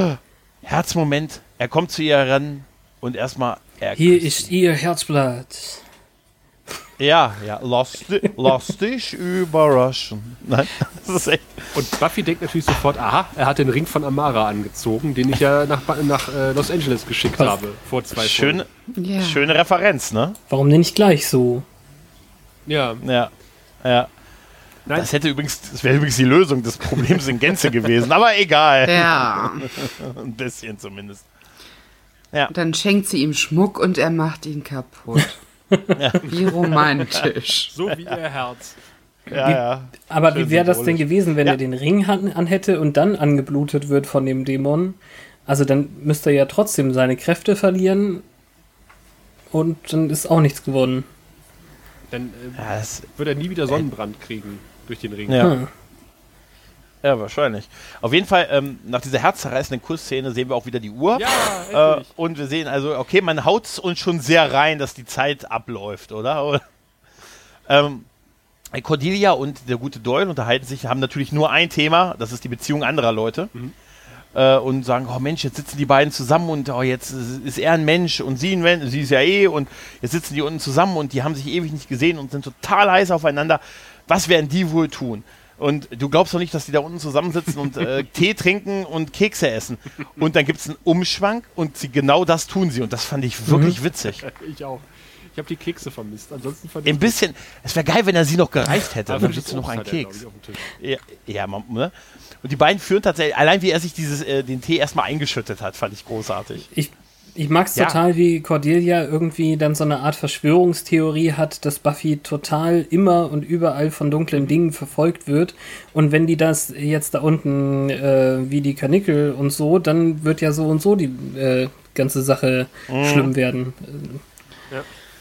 [SPEAKER 1] Herzmoment. Er kommt zu ihr ran und erstmal, Er
[SPEAKER 3] Hier ist Ihr Herzblatt.
[SPEAKER 1] Ja, ja, lass dich überraschen. Nein, das ist echt.
[SPEAKER 2] Und Buffy denkt natürlich sofort, aha, er hat den Ring von Amara angezogen, den ich ja nach, nach äh, Los Angeles geschickt
[SPEAKER 3] Was?
[SPEAKER 2] habe, vor zwei
[SPEAKER 1] Schöne,
[SPEAKER 4] Ja.
[SPEAKER 1] schöne Referenz, ne?
[SPEAKER 3] Warum denn nicht gleich so?
[SPEAKER 2] Ja,
[SPEAKER 1] Ja. Ja.
[SPEAKER 2] Nein.
[SPEAKER 1] Das hätte übrigens, das wäre übrigens die Lösung des Problems in Gänze gewesen, aber egal.
[SPEAKER 4] Ja.
[SPEAKER 1] Ein bisschen zumindest.
[SPEAKER 4] Und dann schenkt sie ihm Schmuck und er macht ihn kaputt. Wie romantisch.
[SPEAKER 2] so wie ihr Herz.
[SPEAKER 1] Ja, ja.
[SPEAKER 3] Aber
[SPEAKER 1] Schön
[SPEAKER 3] wie wäre das denn gewesen, wenn
[SPEAKER 1] Ja.
[SPEAKER 3] er den Ring an, anhätte und dann angeblutet wird von dem Dämon? Also dann müsste er ja trotzdem seine Kräfte verlieren und dann ist auch nichts gewonnen.
[SPEAKER 2] Dann äh,
[SPEAKER 1] Ja,
[SPEAKER 2] wird er nie wieder Sonnenbrand kriegen durch den Ring.
[SPEAKER 1] ja.
[SPEAKER 3] Hm.
[SPEAKER 1] Ja, wahrscheinlich. Auf jeden Fall, ähm, nach dieser herzzerreißenden Kussszene sehen wir auch wieder die Uhr.
[SPEAKER 2] Ja,
[SPEAKER 1] Äh, und wir sehen also, okay, man haut uns schon sehr rein, dass die Zeit abläuft, oder? Ähm, Cordelia und der gute Doyle unterhalten sich, haben natürlich nur ein Thema, das ist die Beziehung anderer Leute. Äh, und sagen, oh Mensch, jetzt sitzen die beiden zusammen und oh, jetzt ist er ein Mensch und sie ein Mensch, sie ist ja eh und jetzt sitzen die unten zusammen und die haben sich ewig nicht gesehen und sind total heiß aufeinander. Was werden die wohl tun? Und du glaubst doch nicht, dass die da unten zusammensitzen und äh, Tee trinken und Kekse essen. Und dann gibt es einen Umschwank und sie, genau das tun sie. Und das fand ich wirklich witzig.
[SPEAKER 2] Ich auch. Ich habe die Kekse vermisst. Ansonsten fand
[SPEAKER 1] Ein bisschen, es wäre geil, wenn er sie noch gereicht hätte.
[SPEAKER 2] Aber
[SPEAKER 1] Dann hättest du noch einen
[SPEAKER 2] er,
[SPEAKER 1] Keks.
[SPEAKER 2] ich.
[SPEAKER 1] Ja, ja man, ne? Und die beiden führen tatsächlich, allein wie er sich dieses, äh, den Tee erstmal eingeschüttet hat, fand ich großartig.
[SPEAKER 3] Ich, ich mag es
[SPEAKER 1] Ja.
[SPEAKER 3] total, wie Cordelia irgendwie dann so eine Art Verschwörungstheorie hat, dass Buffy total immer und überall von dunklen Dingen verfolgt wird. Und wenn die das jetzt da unten äh, wie die Kanickel und so, dann wird ja so und so die äh, ganze Sache
[SPEAKER 1] Mhm.
[SPEAKER 3] schlimm werden.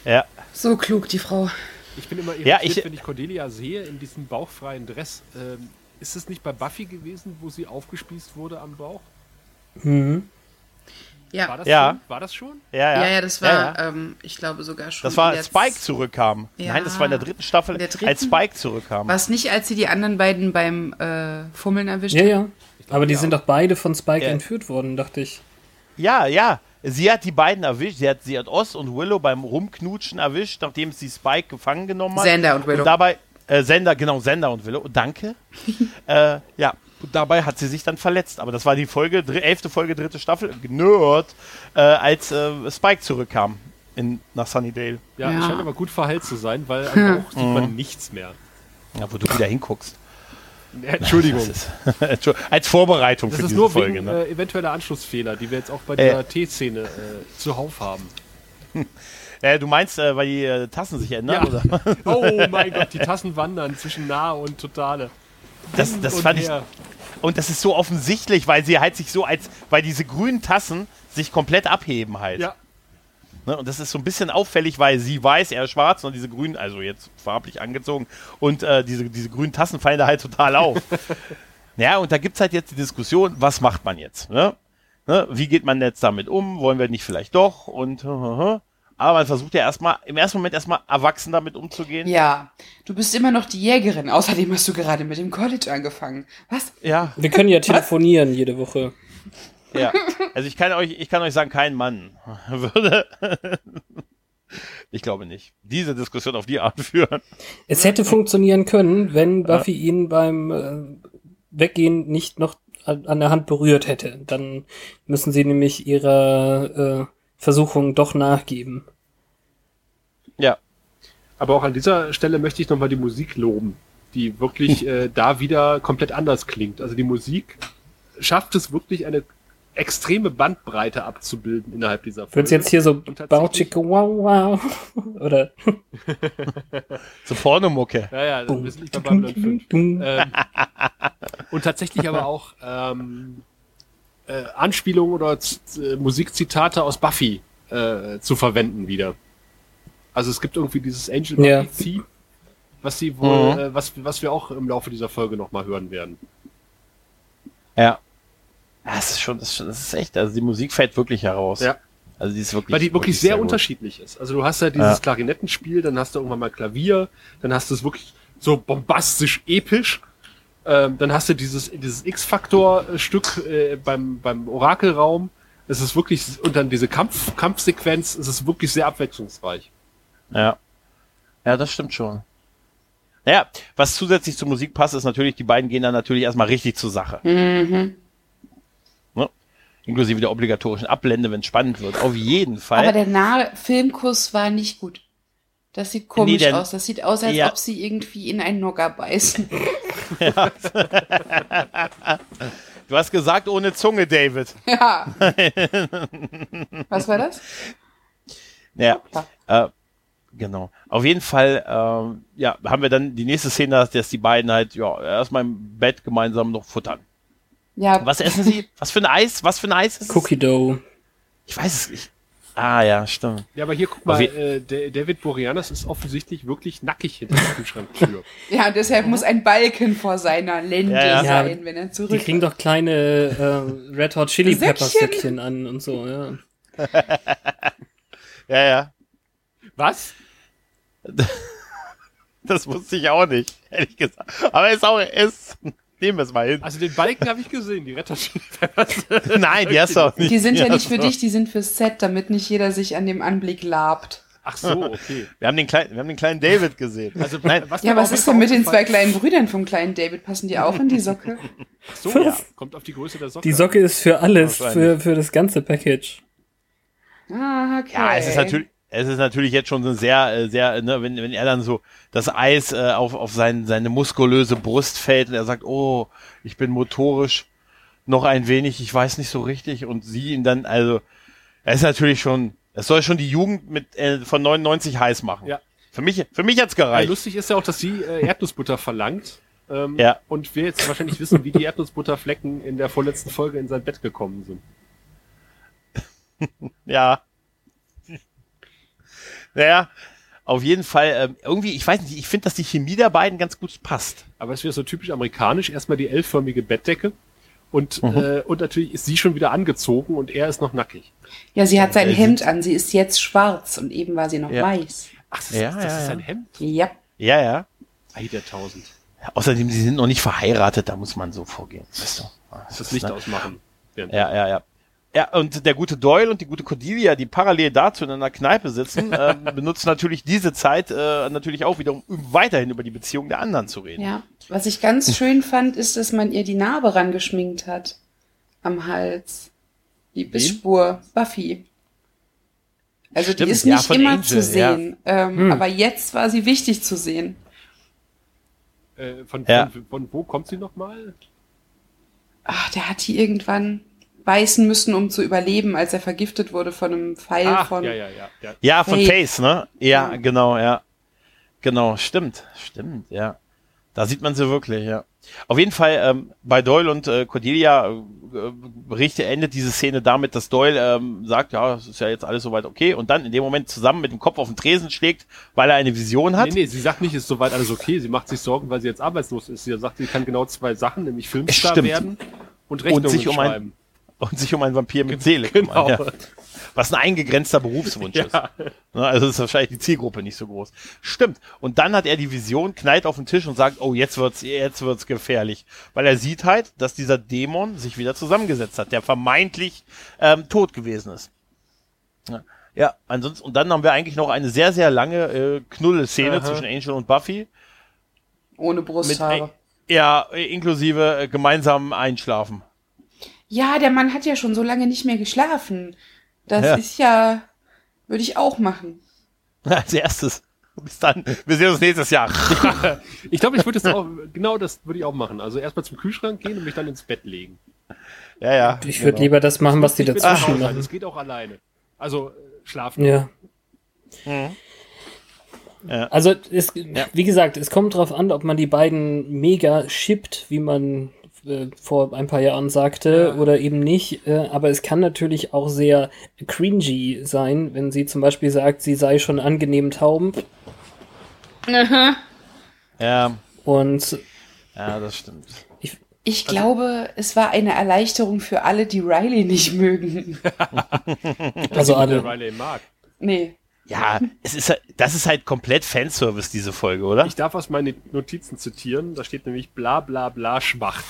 [SPEAKER 1] Ja,
[SPEAKER 4] So klug, die Frau.
[SPEAKER 2] Ich bin immer
[SPEAKER 1] Ja,
[SPEAKER 2] irritiert,
[SPEAKER 1] ich-
[SPEAKER 2] wenn ich Cordelia sehe in diesem bauchfreien Dress. Ähm, ist es nicht bei Buffy gewesen, wo sie aufgespießt wurde am Bauch?
[SPEAKER 3] Mhm.
[SPEAKER 2] War
[SPEAKER 4] Ja.
[SPEAKER 2] das
[SPEAKER 1] Ja.
[SPEAKER 2] schon? War das schon?
[SPEAKER 1] ja, ja.
[SPEAKER 4] Ja, ja, das war,
[SPEAKER 1] Ja, ja.
[SPEAKER 4] Ähm, ich glaube sogar schon.
[SPEAKER 1] Das war, als Spike zurückkam.
[SPEAKER 4] Ja.
[SPEAKER 1] Nein, das war in der dritten Staffel,
[SPEAKER 4] In der dritten?
[SPEAKER 1] als Spike zurückkam.
[SPEAKER 4] War es nicht, als sie die anderen beiden beim äh, Fummeln erwischt
[SPEAKER 3] Ja,
[SPEAKER 4] hat?
[SPEAKER 3] ja. Aber die
[SPEAKER 2] ja.
[SPEAKER 3] sind doch beide von Spike
[SPEAKER 1] Ja.
[SPEAKER 3] entführt worden, dachte ich.
[SPEAKER 1] Ja, ja. Sie hat die beiden erwischt. Sie hat, sie hat Oz und Willow beim Rumknutschen erwischt, nachdem sie Spike gefangen genommen hat.
[SPEAKER 4] Xander und Willow.
[SPEAKER 1] Und dabei, äh, Sender, genau, Sender und Willow. Danke. äh, ja. Und dabei hat sie sich dann verletzt. Aber das war die Folge, dr- elfte Folge, dritte Staffel, Nerd, äh, als äh, Spike zurückkam in, nach Sunnydale.
[SPEAKER 2] Ja,
[SPEAKER 4] Ja.
[SPEAKER 2] es scheint aber gut verheilt zu sein, weil am Bauch sieht
[SPEAKER 1] Mhm.
[SPEAKER 2] man nichts mehr.
[SPEAKER 1] Ja, wo du wieder hinguckst.
[SPEAKER 2] Äh, Entschuldigung.
[SPEAKER 1] Das als Vorbereitung
[SPEAKER 2] Das
[SPEAKER 1] für
[SPEAKER 2] ist
[SPEAKER 1] diese
[SPEAKER 2] nur
[SPEAKER 1] Folge.
[SPEAKER 2] wegen
[SPEAKER 1] ne?
[SPEAKER 2] äh, eventueller Anschlussfehler, die wir jetzt auch bei
[SPEAKER 1] Äh.
[SPEAKER 2] dieser T-Szene äh, zuhauf haben.
[SPEAKER 1] äh, du meinst, äh, weil die äh, Tassen sich ändern?
[SPEAKER 2] Ja.
[SPEAKER 1] Oder?
[SPEAKER 2] Oh mein Gott, die Tassen wandern zwischen nahe und totale.
[SPEAKER 1] Das, das
[SPEAKER 2] und
[SPEAKER 1] fand ich. Und das ist so offensichtlich, weil sie halt sich so als, weil diese grünen Tassen sich komplett abheben halt.
[SPEAKER 2] Ja,
[SPEAKER 1] Ne? Und das ist so ein bisschen auffällig, weil sie weiß, er ist schwarz und diese grünen, also jetzt farblich angezogen, und äh, diese, diese grünen Tassen fallen da halt total auf. ja, und da gibt es halt jetzt die Diskussion, was macht man jetzt? Ne? Ne? Wie geht man jetzt damit um? Wollen wir nicht vielleicht doch? Und aber man versucht ja erstmal, im ersten Moment erstmal erwachsen damit umzugehen.
[SPEAKER 4] Ja, du bist immer noch die Jägerin. Außerdem hast du gerade mit dem College angefangen. Was?
[SPEAKER 1] Ja,
[SPEAKER 3] Wir können ja telefonieren jede Woche.
[SPEAKER 1] ja. Also ich kann euch, ich kann euch sagen, kein Mann würde. ich glaube nicht. Diese Diskussion auf die Art führen.
[SPEAKER 3] Es hätte funktionieren können, wenn Buffy ihn beim äh, Weggehen nicht noch an, an der Hand berührt hätte. Dann müssen sie nämlich ihrer äh, Versuchung doch nachgeben.
[SPEAKER 1] Ja.
[SPEAKER 2] aber auch an dieser Stelle möchte ich nochmal die Musik loben, die wirklich äh, da wieder komplett anders klingt. Also die Musik schafft es wirklich eine extreme Bandbreite abzubilden innerhalb dieser Folge.
[SPEAKER 3] Wird's jetzt hier so
[SPEAKER 2] Und tatsächlich-
[SPEAKER 3] Bauchicke wow wow oder
[SPEAKER 1] So Pornomucke.
[SPEAKER 2] Ja, ja,
[SPEAKER 3] Bum,
[SPEAKER 2] wir sind nicht bei Babylon 5.
[SPEAKER 3] dum,
[SPEAKER 2] Ähm, und tatsächlich aber auch ähm, äh, Anspielungen oder Z äh, Musikzitate aus Buffy äh, zu verwenden wieder. Also es gibt irgendwie dieses Angel Buffy
[SPEAKER 3] Ja.
[SPEAKER 2] Theme, was sie wohl,
[SPEAKER 1] Mhm.
[SPEAKER 2] äh, was, was wir auch im Laufe dieser Folge nochmal hören werden.
[SPEAKER 1] Ja. Das ist schon, das ist, schon, das ist echt, also die Musik fällt wirklich heraus.
[SPEAKER 2] Ja.
[SPEAKER 1] Also die ist wirklich.
[SPEAKER 2] Weil die wirklich sehr,
[SPEAKER 1] gut.
[SPEAKER 2] unterschiedlich ist. Also du hast ja dieses
[SPEAKER 1] Ja.
[SPEAKER 2] Klarinettenspiel, dann hast du irgendwann mal Klavier, dann hast du es wirklich so bombastisch episch. Ähm, dann hast du dieses, dieses X-Faktor-Stück äh, beim, beim Orakelraum. Es ist wirklich, und dann diese Kampf, Kampfsequenz, es ist wirklich sehr abwechslungsreich.
[SPEAKER 1] Ja. Ja, das stimmt schon. Naja, was zusätzlich zur Musik passt, ist natürlich, die beiden gehen dann natürlich erstmal richtig zur Sache.
[SPEAKER 4] Mhm.
[SPEAKER 1] Ne? Inklusive der obligatorischen Ablende, wenn es spannend wird. Auf jeden Fall.
[SPEAKER 4] Aber der nahe Filmkuss war nicht gut. Das sieht komisch
[SPEAKER 1] denn-
[SPEAKER 4] aus. Das sieht aus, als
[SPEAKER 1] Ja.
[SPEAKER 4] ob sie irgendwie in einen Nogger beißen.
[SPEAKER 1] du hast gesagt, ohne Zunge, David.
[SPEAKER 4] ja. Was war das?
[SPEAKER 1] Ja. Äh, genau. Auf jeden Fall, ähm, ja, haben wir dann die nächste Szene, dass, die beiden halt, ja, erstmal im Bett gemeinsam noch futtern.
[SPEAKER 4] Ja,
[SPEAKER 1] Was essen sie? Was für ein Eis? Was für ein Eis ist es?
[SPEAKER 3] Cookie Dough.
[SPEAKER 1] Ich weiß es nicht. Ah, ja, stimmt.
[SPEAKER 2] Ja, aber hier guck mal, äh, David Boreanaz ist offensichtlich wirklich nackig hinter der Kühlschranktür.
[SPEAKER 4] ja, deshalb muss ein Balken vor seiner Lende
[SPEAKER 1] Ja, ja.
[SPEAKER 4] sein, wenn er
[SPEAKER 3] Die
[SPEAKER 4] zurück.
[SPEAKER 3] kriegen doch kleine äh, Red Hot Chili
[SPEAKER 4] Säckchen.
[SPEAKER 3] Säckchen an und so, ja.
[SPEAKER 1] Ja, ja.
[SPEAKER 2] Was?
[SPEAKER 1] Das wusste ich auch nicht, ehrlich gesagt. Aber ist auch, ist, nehmen wir es mal hin.
[SPEAKER 2] Also den Balken habe ich gesehen, die Retter
[SPEAKER 1] Nein, die hast du auch nicht.
[SPEAKER 4] Die sind ja nicht für dich, die sind fürs Set, damit nicht jeder sich an dem Anblick labt.
[SPEAKER 2] Ach so, okay.
[SPEAKER 1] Wir haben den kleinen, wir haben den kleinen David gesehen.
[SPEAKER 2] Also,
[SPEAKER 1] Nein,
[SPEAKER 2] was
[SPEAKER 4] Ja, was ist denn mit den zwei kleinen Brüdern vom kleinen David? Passen die auch in die Socke?
[SPEAKER 2] Ach so, ja. Kommt auf die Größe der Socke.
[SPEAKER 3] Die Socke ist für alles, für, für das ganze Package.
[SPEAKER 4] Ah, okay.
[SPEAKER 1] Ja, es ist natürlich, es ist natürlich jetzt schon so sehr, äh, sehr, ne, wenn, wenn er dann so das Eis äh, auf, auf sein, seine muskulöse Brust fällt und er sagt, oh, ich bin motorisch noch ein wenig, ich weiß nicht so richtig und sie ihn dann, also, er ist natürlich schon, es soll schon die Jugend mit äh, von 99 heiß machen.
[SPEAKER 2] Ja.
[SPEAKER 1] Für mich, für mich hat's
[SPEAKER 2] Ja,
[SPEAKER 1] gereicht.
[SPEAKER 2] lustig ist ja auch, dass sie äh, Erdnussbutter verlangt. Ähm,
[SPEAKER 1] Ja.
[SPEAKER 2] Und wir jetzt wahrscheinlich wissen, wie die Erdnussbutterflecken in der vorletzten Folge in sein Bett gekommen sind.
[SPEAKER 1] Ja. Naja, auf jeden Fall, ähm, irgendwie, ich weiß nicht, ich finde, dass die Chemie der beiden ganz gut passt.
[SPEAKER 2] Aber es wäre so typisch amerikanisch. Erstmal die L-förmige Bettdecke. Und,
[SPEAKER 1] Mhm.
[SPEAKER 2] äh, und natürlich ist sie schon wieder angezogen und er ist noch nackig.
[SPEAKER 4] Ja, sie hat sein
[SPEAKER 1] Äh,
[SPEAKER 4] Hemd an, sie ist jetzt schwarz und eben war sie noch
[SPEAKER 1] Ja.
[SPEAKER 4] weiß.
[SPEAKER 2] Ach, das,
[SPEAKER 1] Ja,
[SPEAKER 2] das
[SPEAKER 1] ja,
[SPEAKER 2] ist
[SPEAKER 1] ja.
[SPEAKER 2] ein Hemd?
[SPEAKER 4] Ja.
[SPEAKER 1] Ja, ja.
[SPEAKER 2] Ei der Tausend.
[SPEAKER 1] Außerdem, sie sind noch nicht verheiratet, da muss man so vorgehen. Weißt du?
[SPEAKER 2] Das Licht
[SPEAKER 1] ne?
[SPEAKER 2] ausmachen.
[SPEAKER 1] Ja, ja, ja. Ja, und der gute Doyle und die gute Cordelia, die parallel dazu in einer Kneipe sitzen, ähm, benutzen natürlich diese Zeit äh, natürlich auch wieder, um weiterhin über die Beziehung der anderen zu reden.
[SPEAKER 4] Ja. Was ich ganz schön fand, ist, dass man ihr die Narbe rangeschminkt hat. Am Hals. Die Bissspur. Buffy. Also
[SPEAKER 1] Stimmt,
[SPEAKER 4] die ist
[SPEAKER 1] ja,
[SPEAKER 4] nicht
[SPEAKER 1] von
[SPEAKER 4] immer
[SPEAKER 1] Angel,
[SPEAKER 4] zu sehen. Ähm,
[SPEAKER 3] Hm.
[SPEAKER 4] Aber jetzt war sie wichtig zu sehen.
[SPEAKER 2] Äh, von,
[SPEAKER 1] Ja.
[SPEAKER 2] von, von wo kommt sie nochmal?
[SPEAKER 4] Ach, der hat die irgendwann beißen müssen, um zu überleben, als er vergiftet wurde von einem Pfeil
[SPEAKER 2] Ach,
[SPEAKER 4] von.
[SPEAKER 2] ja, ja, ja. ja.
[SPEAKER 1] Ja, von. Face, ne? Ja,
[SPEAKER 4] Ja.
[SPEAKER 1] genau, ja. Genau, stimmt, stimmt, ja. Da sieht man sie wirklich, ja. Auf jeden Fall, ähm, bei Doyle und äh, Cordelia äh, berichte, endet diese Szene damit, dass Doyle ähm, sagt, ja, es ist ja jetzt alles soweit okay und dann in dem Moment zusammen mit dem Kopf auf den Tresen schlägt, weil er eine Vision hat.
[SPEAKER 2] Nee, nee, sie sagt nicht, ist soweit alles okay. Sie macht sich Sorgen, weil sie jetzt arbeitslos ist. Sie sagt, sie kann genau zwei Sachen, nämlich Filmstar werden und Rechnungen
[SPEAKER 1] sich um ein-
[SPEAKER 2] schreiben.
[SPEAKER 1] Und sich um einen Vampir mit Seele
[SPEAKER 2] Genau.
[SPEAKER 1] kümmern. Ja. Was ein eingegrenzter Berufswunsch ist.
[SPEAKER 2] Ja.
[SPEAKER 1] Ne, Also ist wahrscheinlich die Zielgruppe nicht so groß. Stimmt. Und dann hat er die Vision, knallt auf den Tisch und sagt, oh, jetzt wird's, jetzt wird's gefährlich. Weil er sieht halt, dass dieser Dämon sich wieder zusammengesetzt hat, der vermeintlich ähm, tot gewesen ist. Ja. Ja, ansonsten, und dann haben wir eigentlich noch eine sehr, sehr lange äh, Knulle-Szene zwischen Angel und Buffy.
[SPEAKER 4] Ohne
[SPEAKER 1] Mit,
[SPEAKER 4] Brusthaare.
[SPEAKER 1] ja, inklusive äh, gemeinsam einschlafen.
[SPEAKER 4] Ja, der Mann hat ja schon so lange nicht mehr geschlafen. Das
[SPEAKER 1] Ja.
[SPEAKER 4] ist ja, würde ich auch machen.
[SPEAKER 1] Als erstes. Bis dann. Wir sehen uns nächstes Jahr.
[SPEAKER 2] Ich glaube, ich würde das auch, genau das würde ich auch machen. Also erstmal zum Kühlschrank gehen und mich dann ins Bett legen.
[SPEAKER 1] Ja, ja.
[SPEAKER 3] Ich würde
[SPEAKER 1] genau.
[SPEAKER 3] lieber das machen, was die dazwischen machen.
[SPEAKER 2] Das geht auch alleine. Also äh, schlafen.
[SPEAKER 3] Ja.
[SPEAKER 1] Mhm. Ja.
[SPEAKER 3] Also, es, wie gesagt, es kommt drauf an, ob man die beiden mega shippt, wie man äh, vor ein paar Jahren sagte,
[SPEAKER 2] Ja.
[SPEAKER 3] oder eben nicht. Äh, aber es kann natürlich auch sehr cringy sein, wenn sie zum Beispiel sagt, sie sei schon angenehm taub
[SPEAKER 1] Ja,
[SPEAKER 3] und
[SPEAKER 1] ja, das stimmt.
[SPEAKER 4] Ich glaube, es war eine Erleichterung für alle, die Riley nicht mögen.
[SPEAKER 3] also alle.
[SPEAKER 2] Riley mag.
[SPEAKER 4] Nee.
[SPEAKER 1] Ja, es ist halt, das ist halt komplett Fanservice, diese Folge, oder?
[SPEAKER 2] Ich darf aus meinen Notizen zitieren. Da steht nämlich bla bla bla Schmacht.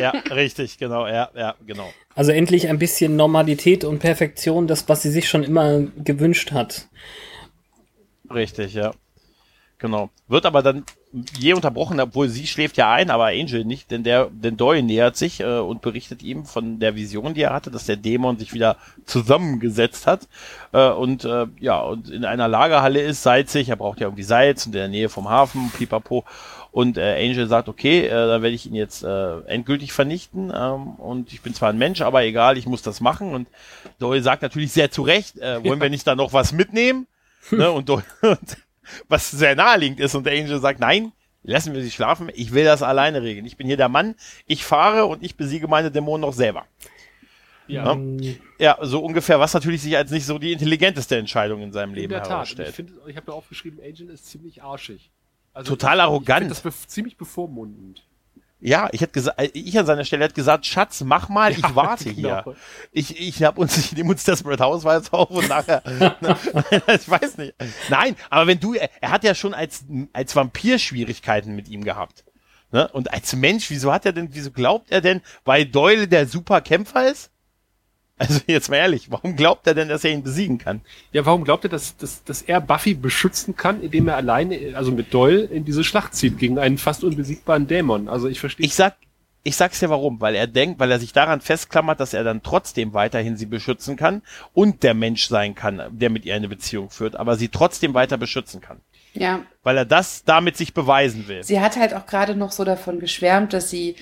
[SPEAKER 1] Ja, richtig, genau, ja, ja, genau.
[SPEAKER 3] Also endlich ein bisschen Normalität und Perfektion, das, was sie sich schon immer gewünscht hat.
[SPEAKER 1] Richtig, ja. Genau. Wird aber dann je unterbrochen, obwohl sie schläft ja ein, aber Angel nicht, denn der, denn Doyle nähert sich äh, und berichtet ihm von der Vision, die er hatte, dass der Dämon sich wieder zusammengesetzt hat äh, und äh, ja und in einer Lagerhalle ist, salzig, er braucht ja irgendwie Salz und in der Nähe vom Hafen, pipapo. Und äh, Angel sagt, okay, äh, dann werde ich ihn jetzt äh, endgültig vernichten. Ähm, und ich bin zwar ein Mensch, aber egal, ich muss das machen. Und Doyle sagt natürlich sehr zu Recht, äh, wollen wir nicht da noch was mitnehmen? ne? Und Doyle, und was sehr naheliegend ist. Und der Angel sagt, nein, lassen wir sie schlafen, ich will das alleine regeln. Ich bin hier der Mann, ich fahre und ich besiege meine Dämonen noch selber. Ja. ja, ja so ungefähr, was natürlich sich als nicht so die intelligenteste Entscheidung in seinem Leben in der herausstellt.
[SPEAKER 2] Tat. Ich, find, ich habe da aufgeschrieben, Angel ist ziemlich arschig.
[SPEAKER 1] Also Total ich, arrogant.
[SPEAKER 2] Ich das be ziemlich bevormundend.
[SPEAKER 1] Ja, ich hätte gesagt, äh, ich an seiner Stelle hätte gesagt, Schatz, mach mal, ich warte genau. hier. Ich, ich hab uns, ich nehme uns Desperate Housewives auf und nachher, ich weiß nicht. Nein, aber wenn du, er hat ja schon als, als Vampir Schwierigkeiten mit ihm gehabt. Ne? Und als Mensch, wieso hat er denn, wieso glaubt er denn, weil Doyle der super Kämpfer ist? Also jetzt mal ehrlich, warum glaubt er denn, dass er ihn besiegen kann?
[SPEAKER 2] Ja, warum glaubt er, dass, dass, dass er Buffy beschützen kann, indem er alleine, also mit Doyle, in diese Schlacht zieht gegen einen fast unbesiegbaren Dämon? Also ich verstehe.
[SPEAKER 1] Ich sag, ich sag's ja warum, weil er denkt, weil er sich daran festklammert, dass er dann trotzdem weiterhin sie beschützen kann und der Mensch sein kann, der mit ihr eine Beziehung führt, aber sie trotzdem weiter beschützen kann.
[SPEAKER 4] Ja.
[SPEAKER 1] Weil er das damit sich beweisen will.
[SPEAKER 4] Sie hat halt auch gerade noch so davon geschwärmt, dass sie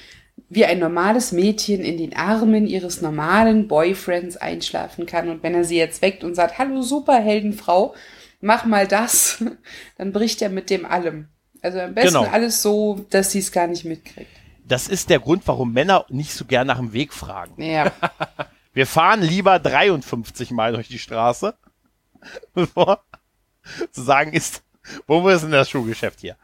[SPEAKER 4] wie ein normales Mädchen in den Armen ihres normalen Boyfriends einschlafen kann. Und wenn er sie jetzt weckt und sagt, hallo Superheldenfrau, mach mal das, dann bricht er mit dem allem. Also am besten genau. alles so, dass sie es gar nicht mitkriegt.
[SPEAKER 1] Das ist der Grund, warum Männer nicht so gern nach dem Weg fragen.
[SPEAKER 4] Ja.
[SPEAKER 1] Wir fahren lieber 53 Mal durch die Straße, bevor zu sagen ist, wo ist denn das Schuhgeschäft hier?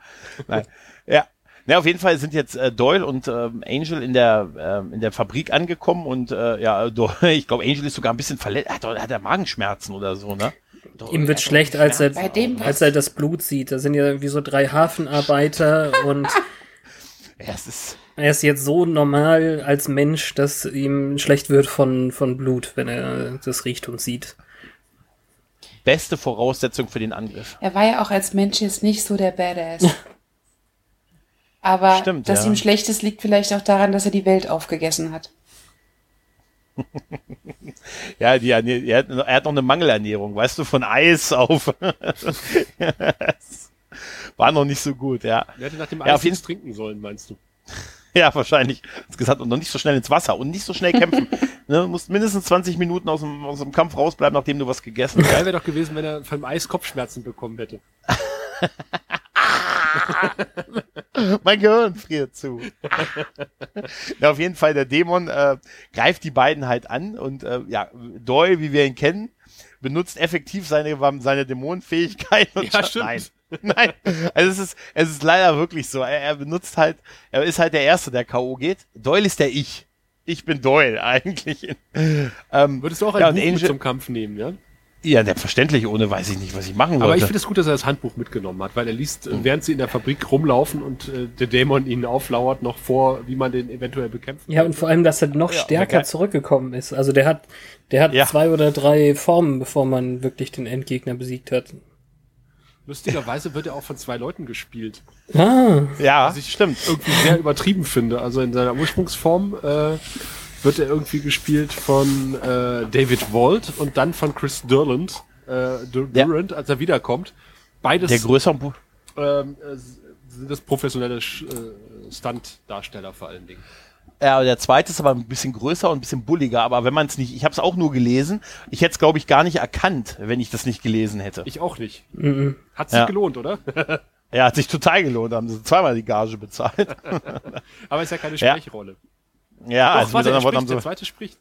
[SPEAKER 1] Nein. Ja, na, auf jeden Fall sind jetzt äh, Doyle und äh, Angel in der äh, in der Fabrik angekommen und äh, ja, Doyle, ich glaube Angel ist sogar ein bisschen verletzt, hat, hat er Magenschmerzen oder so, ne?
[SPEAKER 3] Doyle, Ihm wird schlecht, als er, als er das Blut sieht. Da sind ja irgendwie so drei Hafenarbeiter und
[SPEAKER 1] ja, es ist
[SPEAKER 3] er ist jetzt so normal als Mensch, dass ihm schlecht wird von, von Blut, wenn er das riecht und sieht.
[SPEAKER 1] Beste Voraussetzung für den Angriff.
[SPEAKER 4] Er war ja auch als Mensch jetzt nicht so der Badass. Aber Stimmt, dass ja. ihm Schlechtes liegt vielleicht auch daran, dass er die Welt aufgegessen hat.
[SPEAKER 1] ja, die, er, hat, er hat noch eine Mangelernährung, weißt du, von Eis auf. War noch nicht so gut, ja.
[SPEAKER 2] Er hätte nach dem Eis ja, auf jeden trinken sollen, meinst du?
[SPEAKER 1] Ja, wahrscheinlich. Hat gesagt, und noch nicht so schnell ins Wasser und nicht so schnell kämpfen. ne, du musst mindestens 20 Minuten aus dem, aus dem Kampf rausbleiben, nachdem du was gegessen hast.
[SPEAKER 2] Geil wäre doch gewesen, wenn er vom Eis Kopfschmerzen bekommen hätte.
[SPEAKER 1] mein Gehirn friert zu. ja, auf jeden Fall, der Dämon äh, greift die beiden halt an und äh, ja, Doyle, wie wir ihn kennen, benutzt effektiv seine, seine Dämonenfähigkeit. Und
[SPEAKER 2] ja, stimmt.
[SPEAKER 1] Nein. Nein, also es ist, es ist leider wirklich so. Er, er benutzt halt, er ist halt der Erste, der K.O. geht. Doyle ist der Ich. Ich bin Doyle eigentlich.
[SPEAKER 2] Ähm, Würdest du auch ein ja, Angel, zum Kampf nehmen, ja?
[SPEAKER 1] Ja, selbstverständlich, ohne weiß ich nicht, was ich machen wollte.
[SPEAKER 2] Aber ich finde es gut, dass er das Handbuch mitgenommen hat, weil er liest, mhm. während sie in der Fabrik rumlaufen und äh, der Dämon ihnen auflauert, noch vor, wie man den eventuell bekämpft.
[SPEAKER 3] Ja, und vor allem, dass er noch ja, stärker zurückgekommen ist. Also der hat, der hat ja. zwei oder drei Formen, bevor man wirklich den Endgegner besiegt hat.
[SPEAKER 2] Lustigerweise wird er auch von zwei Leuten gespielt.
[SPEAKER 1] Ah. Ja, was ich stimmt.
[SPEAKER 2] Irgendwie sehr übertrieben finde. Also in seiner Ursprungsform äh, wird er irgendwie gespielt von äh, David Walt und dann von Chris Durland, äh, Durant, ja. als er wiederkommt. Beides
[SPEAKER 1] der größere
[SPEAKER 2] ähm, äh, sind das professionelle äh, Stunt-Darsteller vor allen Dingen.
[SPEAKER 1] Ja, der zweite ist aber ein bisschen größer und ein bisschen bulliger, aber wenn man es nicht, ich habe es auch nur gelesen, ich hätte es glaube ich gar nicht erkannt, wenn ich das nicht gelesen hätte.
[SPEAKER 2] Ich auch nicht. Mhm. Hat sich ja. gelohnt, oder?
[SPEAKER 1] ja, hat sich total gelohnt, haben sie zweimal die Gage bezahlt.
[SPEAKER 2] aber ist ja keine Sprechrolle. Ja.
[SPEAKER 1] Ja,
[SPEAKER 2] Doch, also warte, der, spricht, so der zweite spricht.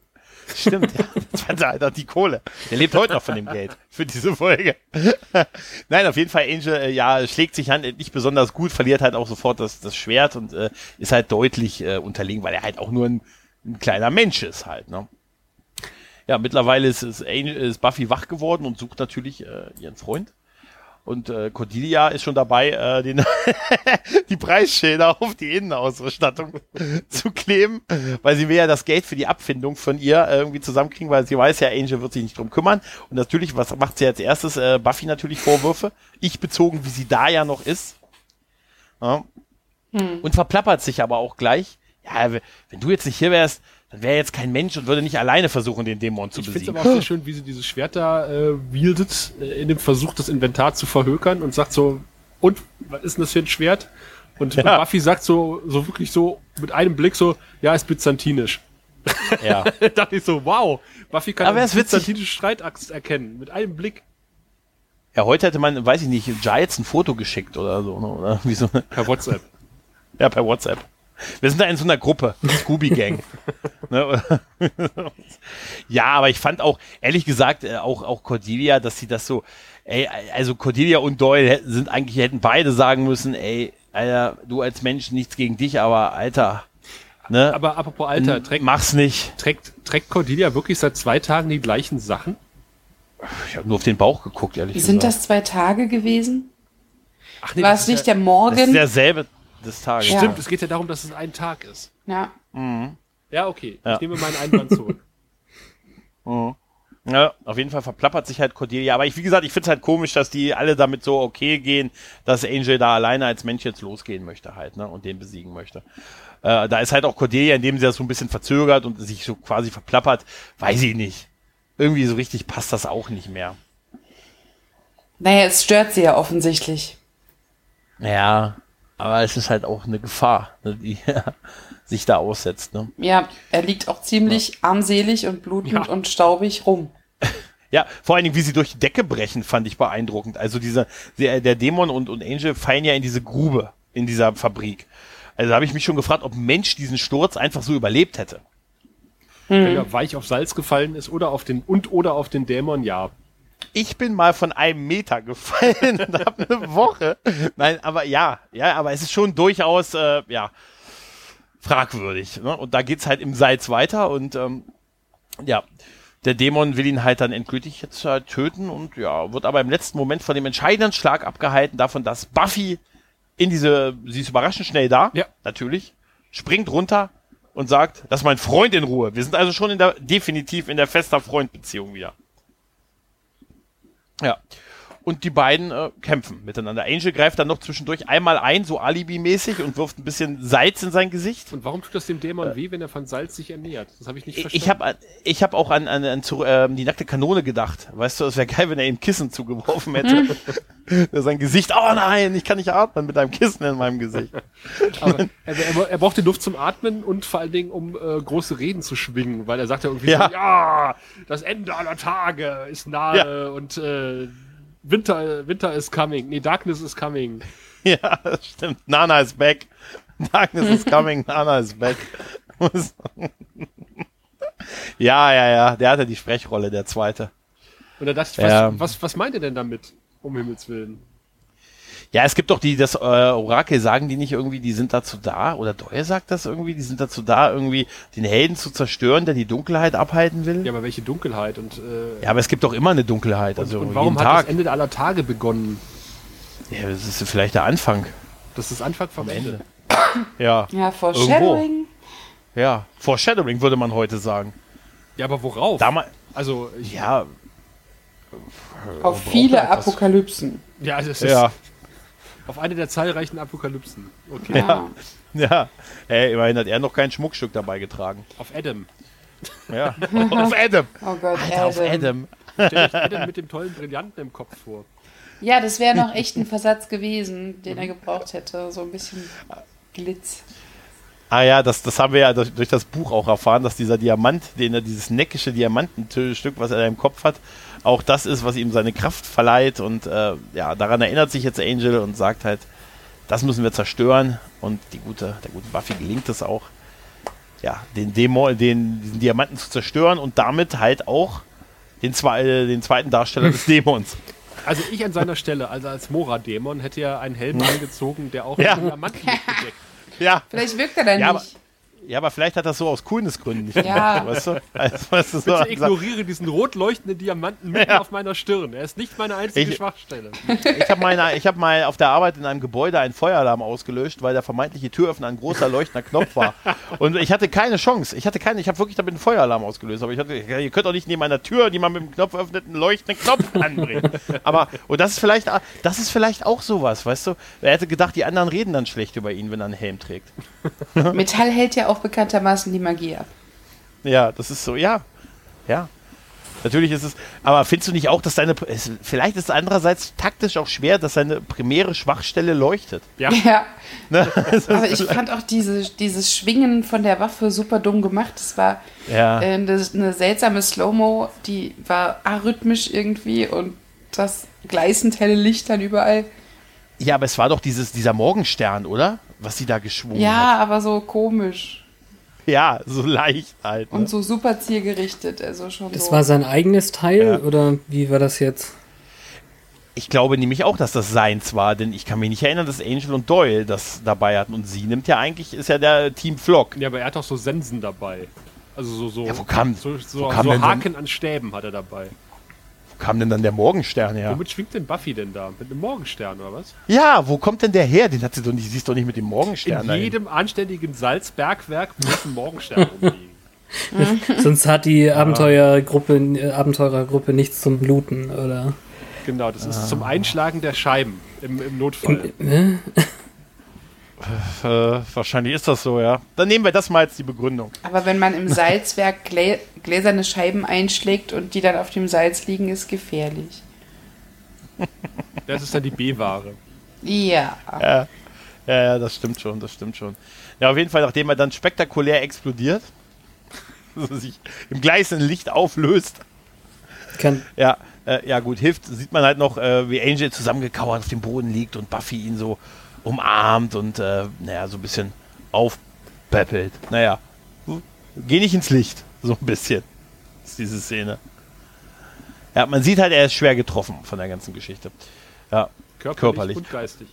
[SPEAKER 1] Stimmt, ja. Der zweite Alter, die Kohle. Der lebt heute noch von dem Geld für diese Folge. Nein, auf jeden Fall, Angel, äh, ja, schlägt sich an, nicht besonders gut, verliert halt auch sofort das, das Schwert und äh, ist halt deutlich äh, unterlegen, weil er halt auch nur ein, ein kleiner Mensch ist halt, ne? Ja, mittlerweile ist, ist, Angel, ist Buffy wach geworden und sucht natürlich äh, ihren Freund. Und äh, Cordelia ist schon dabei, äh, den die Preisschilder auf die Innenausstattung zu kleben, weil sie will ja das Geld für die Abfindung von ihr irgendwie zusammenkriegen, weil sie weiß ja, Angel wird sich nicht drum kümmern. Und natürlich, was macht sie als erstes? Äh, Buffy natürlich Vorwürfe. Ich bezogen, wie sie da ja noch ist. Ja. Hm. Und verplappert sich aber auch gleich. Ja, wenn du jetzt nicht hier wärst, wäre jetzt kein Mensch und würde nicht alleine versuchen, den Dämon zu
[SPEAKER 2] ich
[SPEAKER 1] besiegen.
[SPEAKER 2] Ich finde es aber auch sehr schön, wie sie dieses Schwert da äh, wieldet, äh, in dem Versuch, das Inventar zu verhökern und sagt so, und, was ist denn das für ein Schwert? Und, ja. und Buffy sagt so, so wirklich so, mit einem Blick so, ja, ist byzantinisch. Ja. da dachte ich so, wow, Buffy kann
[SPEAKER 1] eine byzantinische
[SPEAKER 2] Streitaxt erkennen, mit einem Blick.
[SPEAKER 1] Ja, heute hätte man, weiß ich nicht, Giants ein Foto geschickt oder so, ne? oder wie so.
[SPEAKER 2] Per WhatsApp.
[SPEAKER 1] Ja, per WhatsApp. Wir sind da in so einer Gruppe, Scooby Gang. ne? ja, aber ich fand auch, ehrlich gesagt, äh, auch, auch Cordelia, dass sie das so, ey, also Cordelia und Doyle sind eigentlich, hätten beide sagen müssen, ey, Alter, du als Mensch, nichts gegen dich, aber Alter,
[SPEAKER 2] ne? Aber apropos Alter,
[SPEAKER 1] trägt, mach's nicht.
[SPEAKER 2] Trägt, trägt Cordelia wirklich seit zwei Tagen die gleichen Sachen?
[SPEAKER 1] Ich habe nur auf den Bauch geguckt, ehrlich
[SPEAKER 4] Sind gesagt. Sind das zwei Tage gewesen? Ach nee, War es nicht der, der Morgen? Das ist
[SPEAKER 1] derselbe, des Tages.
[SPEAKER 2] Stimmt, ja. es geht ja darum, dass es ein Tag ist.
[SPEAKER 4] Ja.
[SPEAKER 2] Mhm. Ja, okay. Ja. Ich nehme meinen Einwand zurück.
[SPEAKER 1] Mhm. Ja, auf jeden Fall verplappert sich halt Cordelia. Aber ich, wie gesagt, ich finde es halt komisch, dass die alle damit so okay gehen, dass Angel da alleine als Mensch jetzt losgehen möchte halt, ne, und den besiegen möchte. Äh, da ist halt auch Cordelia, indem sie das so ein bisschen verzögert und sich so quasi verplappert, weiß ich nicht. Irgendwie so richtig passt das auch nicht mehr.
[SPEAKER 4] Naja, es stört sie ja offensichtlich.
[SPEAKER 1] Ja, aber es ist halt auch eine Gefahr, ne, die sich da aussetzt. Ne?
[SPEAKER 4] Ja, er liegt auch ziemlich ja. armselig und blutend ja. und staubig rum.
[SPEAKER 1] Ja, vor allen Dingen, wie sie durch die Decke brechen, fand ich beeindruckend. Also dieser, der, der Dämon und, und Angel fallen ja in diese Grube in dieser Fabrik. Also da habe ich mich schon gefragt, ob ein Mensch diesen Sturz einfach so überlebt hätte.
[SPEAKER 2] Hm. Wenn er weich auf Salz gefallen ist oder auf den und oder auf den Dämon, ja.
[SPEAKER 1] Ich bin mal von einem Meter gefallen und habe eine Woche. Nein, aber ja, ja, aber es ist schon durchaus, äh, ja, fragwürdig. Ne? Und da geht's halt im Salz weiter und ähm, ja, der Dämon will ihn halt dann endgültig jetzt halt töten und ja, wird aber im letzten Moment von dem entscheidenden Schlag abgehalten, davon, dass Buffy in diese, sie ist überraschend schnell da,
[SPEAKER 2] ja.
[SPEAKER 1] natürlich, springt runter und sagt, das ist mein Freund in Ruhe. Wir sind also schon in der, definitiv in der fester Freundbeziehung wieder. Ja. Und die beiden äh, kämpfen miteinander. Angel greift dann noch zwischendurch einmal ein, so Alibi-mäßig, und wirft ein bisschen Salz in sein Gesicht.
[SPEAKER 2] Und warum tut das dem Dämon äh, weh, wenn er von Salz sich ernährt? Das habe ich nicht
[SPEAKER 1] verstanden. Ich habe ich hab auch an, an, an zu, äh, die nackte Kanone gedacht. Weißt du, es wäre geil, wenn er ihm Kissen zugeworfen hätte. sein Gesicht, oh nein, ich kann nicht atmen mit einem Kissen in meinem Gesicht.
[SPEAKER 2] Aber er, er, er braucht die Luft zum Atmen und vor allen Dingen, um äh, große Reden zu schwingen, weil er sagt ja irgendwie ja, so, ja das Ende aller Tage ist nahe ja. und äh, Winter, Winter is coming. Nee, Darkness is coming.
[SPEAKER 1] Ja, stimmt. Nana is back. Darkness is coming, Nana is back. ja, ja, ja. Der hatte die Sprechrolle, der zweite.
[SPEAKER 2] Und da dachte ich, was, ja. was, was meint ihr denn damit? Um Himmels Willen.
[SPEAKER 1] Ja, es gibt doch die, das äh, Orakel sagen die nicht irgendwie, die sind dazu da, oder Doyle sagt das irgendwie, die sind dazu da, irgendwie den Helden zu zerstören, der die Dunkelheit abhalten will.
[SPEAKER 2] Ja, aber welche Dunkelheit? Und,
[SPEAKER 1] äh, ja, aber es gibt doch immer eine Dunkelheit. Also
[SPEAKER 2] und, und warum hat Tag. das Ende aller Tage begonnen?
[SPEAKER 1] Ja, das ist vielleicht der Anfang.
[SPEAKER 2] Das ist Anfang vom Ende.
[SPEAKER 1] ja.
[SPEAKER 4] Ja, Foreshadowing. Irgendwo.
[SPEAKER 1] Ja, Foreshadowing würde man heute sagen.
[SPEAKER 2] Ja, aber worauf?
[SPEAKER 1] Damals, also, ja.
[SPEAKER 4] Auf viele Apokalypsen.
[SPEAKER 2] Ja, das ist. Ja. Auf eine der zahlreichen Apokalypsen.
[SPEAKER 1] Okay. Ja. ja. Hey, immerhin hat er noch kein Schmuckstück dabei getragen.
[SPEAKER 2] Auf Adam.
[SPEAKER 1] Ja. auf Adam.
[SPEAKER 4] Oh Gott,
[SPEAKER 1] Alter, Adam. auf Adam.
[SPEAKER 2] Stell euch Adam mit dem tollen Brillanten im Kopf vor.
[SPEAKER 4] Ja, das wäre noch echt ein Versatz gewesen, den er gebraucht hätte. So ein bisschen Glitz.
[SPEAKER 1] Ah ja, das, das haben wir ja durch, durch, das Buch auch erfahren, dass dieser Diamant, den er, dieses neckische Diamantenstück, was er da im Kopf hat, auch das ist, was ihm seine Kraft verleiht. Und äh, ja, daran erinnert sich jetzt Angel und sagt halt, das müssen wir zerstören. Und die gute, der gute Buffy gelingt es auch, ja, den Dämon, den, diesen Diamanten zu zerstören und damit halt auch den, zwei, den zweiten Darsteller des Dämons.
[SPEAKER 2] Also ich an seiner Stelle, also als Mora-Dämon, hätte ja einen Helm angezogen, der auch ja. den Diamanten
[SPEAKER 4] bedeckt. Ja. Vielleicht wirkt er dann ja, nicht.
[SPEAKER 1] Ja, aber vielleicht hat das so aus Coolness-Gründen nicht
[SPEAKER 4] Ja.
[SPEAKER 1] gemacht, weißt du? Also, weißt du so,
[SPEAKER 2] Bitte ignoriere diesen rot leuchtenden Diamanten mitten
[SPEAKER 1] Ja.
[SPEAKER 2] auf meiner Stirn. Er ist nicht meine einzige
[SPEAKER 1] Ich-
[SPEAKER 2] Schwachstelle.
[SPEAKER 1] ich habe habe mal auf der Arbeit in einem Gebäude einen Feueralarm ausgelöscht, weil der vermeintliche Türöffner ein großer leuchtender Knopf war. Und ich hatte keine Chance. Ich hatte keine, ich habe wirklich damit einen Feueralarm ausgelöst. Aber ich hatte, ihr könnt doch nicht neben einer Tür, die man mit dem Knopf öffnet, einen leuchtenden Knopf anbringen. Aber, und das ist vielleicht, das ist vielleicht auch sowas, weißt du? Er hätte gedacht, die anderen reden dann schlecht über ihn, wenn er einen Helm trägt.
[SPEAKER 4] Metall hält ja auch bekanntermaßen die Magie ab.
[SPEAKER 1] Ja, das ist so, ja. Ja. Natürlich ist es, aber findest du nicht auch, dass deine, es, vielleicht ist es andererseits taktisch auch schwer, dass seine primäre Schwachstelle leuchtet.
[SPEAKER 2] Ja.
[SPEAKER 4] Ja,
[SPEAKER 1] Ne?
[SPEAKER 4] aber ich fand auch diese, dieses Schwingen von der Waffe super dumm gemacht. Das war
[SPEAKER 1] Ja.
[SPEAKER 4] äh, eine, eine seltsame Slow-Mo, die war arrhythmisch irgendwie und das gleißend helle Licht dann überall.
[SPEAKER 1] Ja, aber es war doch dieses, dieser Morgenstern, oder? Was sie da geschwungen
[SPEAKER 4] Ja, aber so komisch
[SPEAKER 1] hat. Ja, so leicht halt. Ne?
[SPEAKER 4] und so super zielgerichtet. Also schon
[SPEAKER 3] Das
[SPEAKER 4] so.
[SPEAKER 3] war sein eigenes Teil
[SPEAKER 1] Ja.
[SPEAKER 3] oder wie war das jetzt?
[SPEAKER 1] Ich glaube nämlich auch, dass das seins war, denn ich kann mich nicht erinnern, dass Angel und Doyle das dabei hatten. Und sie nimmt ja eigentlich, ist ja der Team Flock.
[SPEAKER 2] Ja, aber er hat auch so Sensen dabei. Also so, so,
[SPEAKER 1] Ja, wo kam-
[SPEAKER 2] so,
[SPEAKER 1] wo
[SPEAKER 2] so,
[SPEAKER 1] kam
[SPEAKER 2] so
[SPEAKER 1] denn so-
[SPEAKER 2] Haken an Stäben hat er dabei.
[SPEAKER 1] Wo kam denn dann der Morgenstern her?
[SPEAKER 2] Womit schwingt denn Buffy denn da? Mit einem Morgenstern oder was?
[SPEAKER 1] Ja, wo kommt denn der her? Den hat sie doch nicht, sie ist doch nicht mit dem
[SPEAKER 2] In
[SPEAKER 1] Morgenstern. dahin.
[SPEAKER 2] jedem anständigen Salzbergwerk muss ein Morgenstern rumliegen.
[SPEAKER 3] Sonst hat die Abenteuergruppe, äh, Abenteurergruppe nichts zum Bluten, oder?
[SPEAKER 2] Genau, das
[SPEAKER 1] Ah.
[SPEAKER 2] ist zum Einschlagen der Scheiben im, im Notfall.
[SPEAKER 3] Äh?
[SPEAKER 1] Wahrscheinlich ist das so, ja. Dann nehmen wir das mal als die Begründung.
[SPEAKER 4] Aber wenn man im Salzwerk glä gläserne Scheiben einschlägt und die dann auf dem Salz liegen, ist gefährlich.
[SPEAKER 2] Das ist dann die B-Ware.
[SPEAKER 4] Ja.
[SPEAKER 1] Ja, ja, ja, das stimmt schon, das stimmt schon. Ja, auf jeden Fall, nachdem er dann spektakulär explodiert, also sich im gleißenden Licht auflöst,
[SPEAKER 3] Kann,
[SPEAKER 1] ja, äh, ja gut, hilft, sieht man halt noch, äh, wie Angel zusammengekauert auf dem Boden liegt und Buffy ihn so umarmt und, äh, naja, so ein bisschen aufpäppelt. Naja, geh nicht ins Licht, so ein bisschen, ist diese Szene. Ja, man sieht halt, er ist schwer getroffen von der ganzen Geschichte. Ja,
[SPEAKER 2] Körperlich,
[SPEAKER 1] Körperlich.
[SPEAKER 2] und geistig.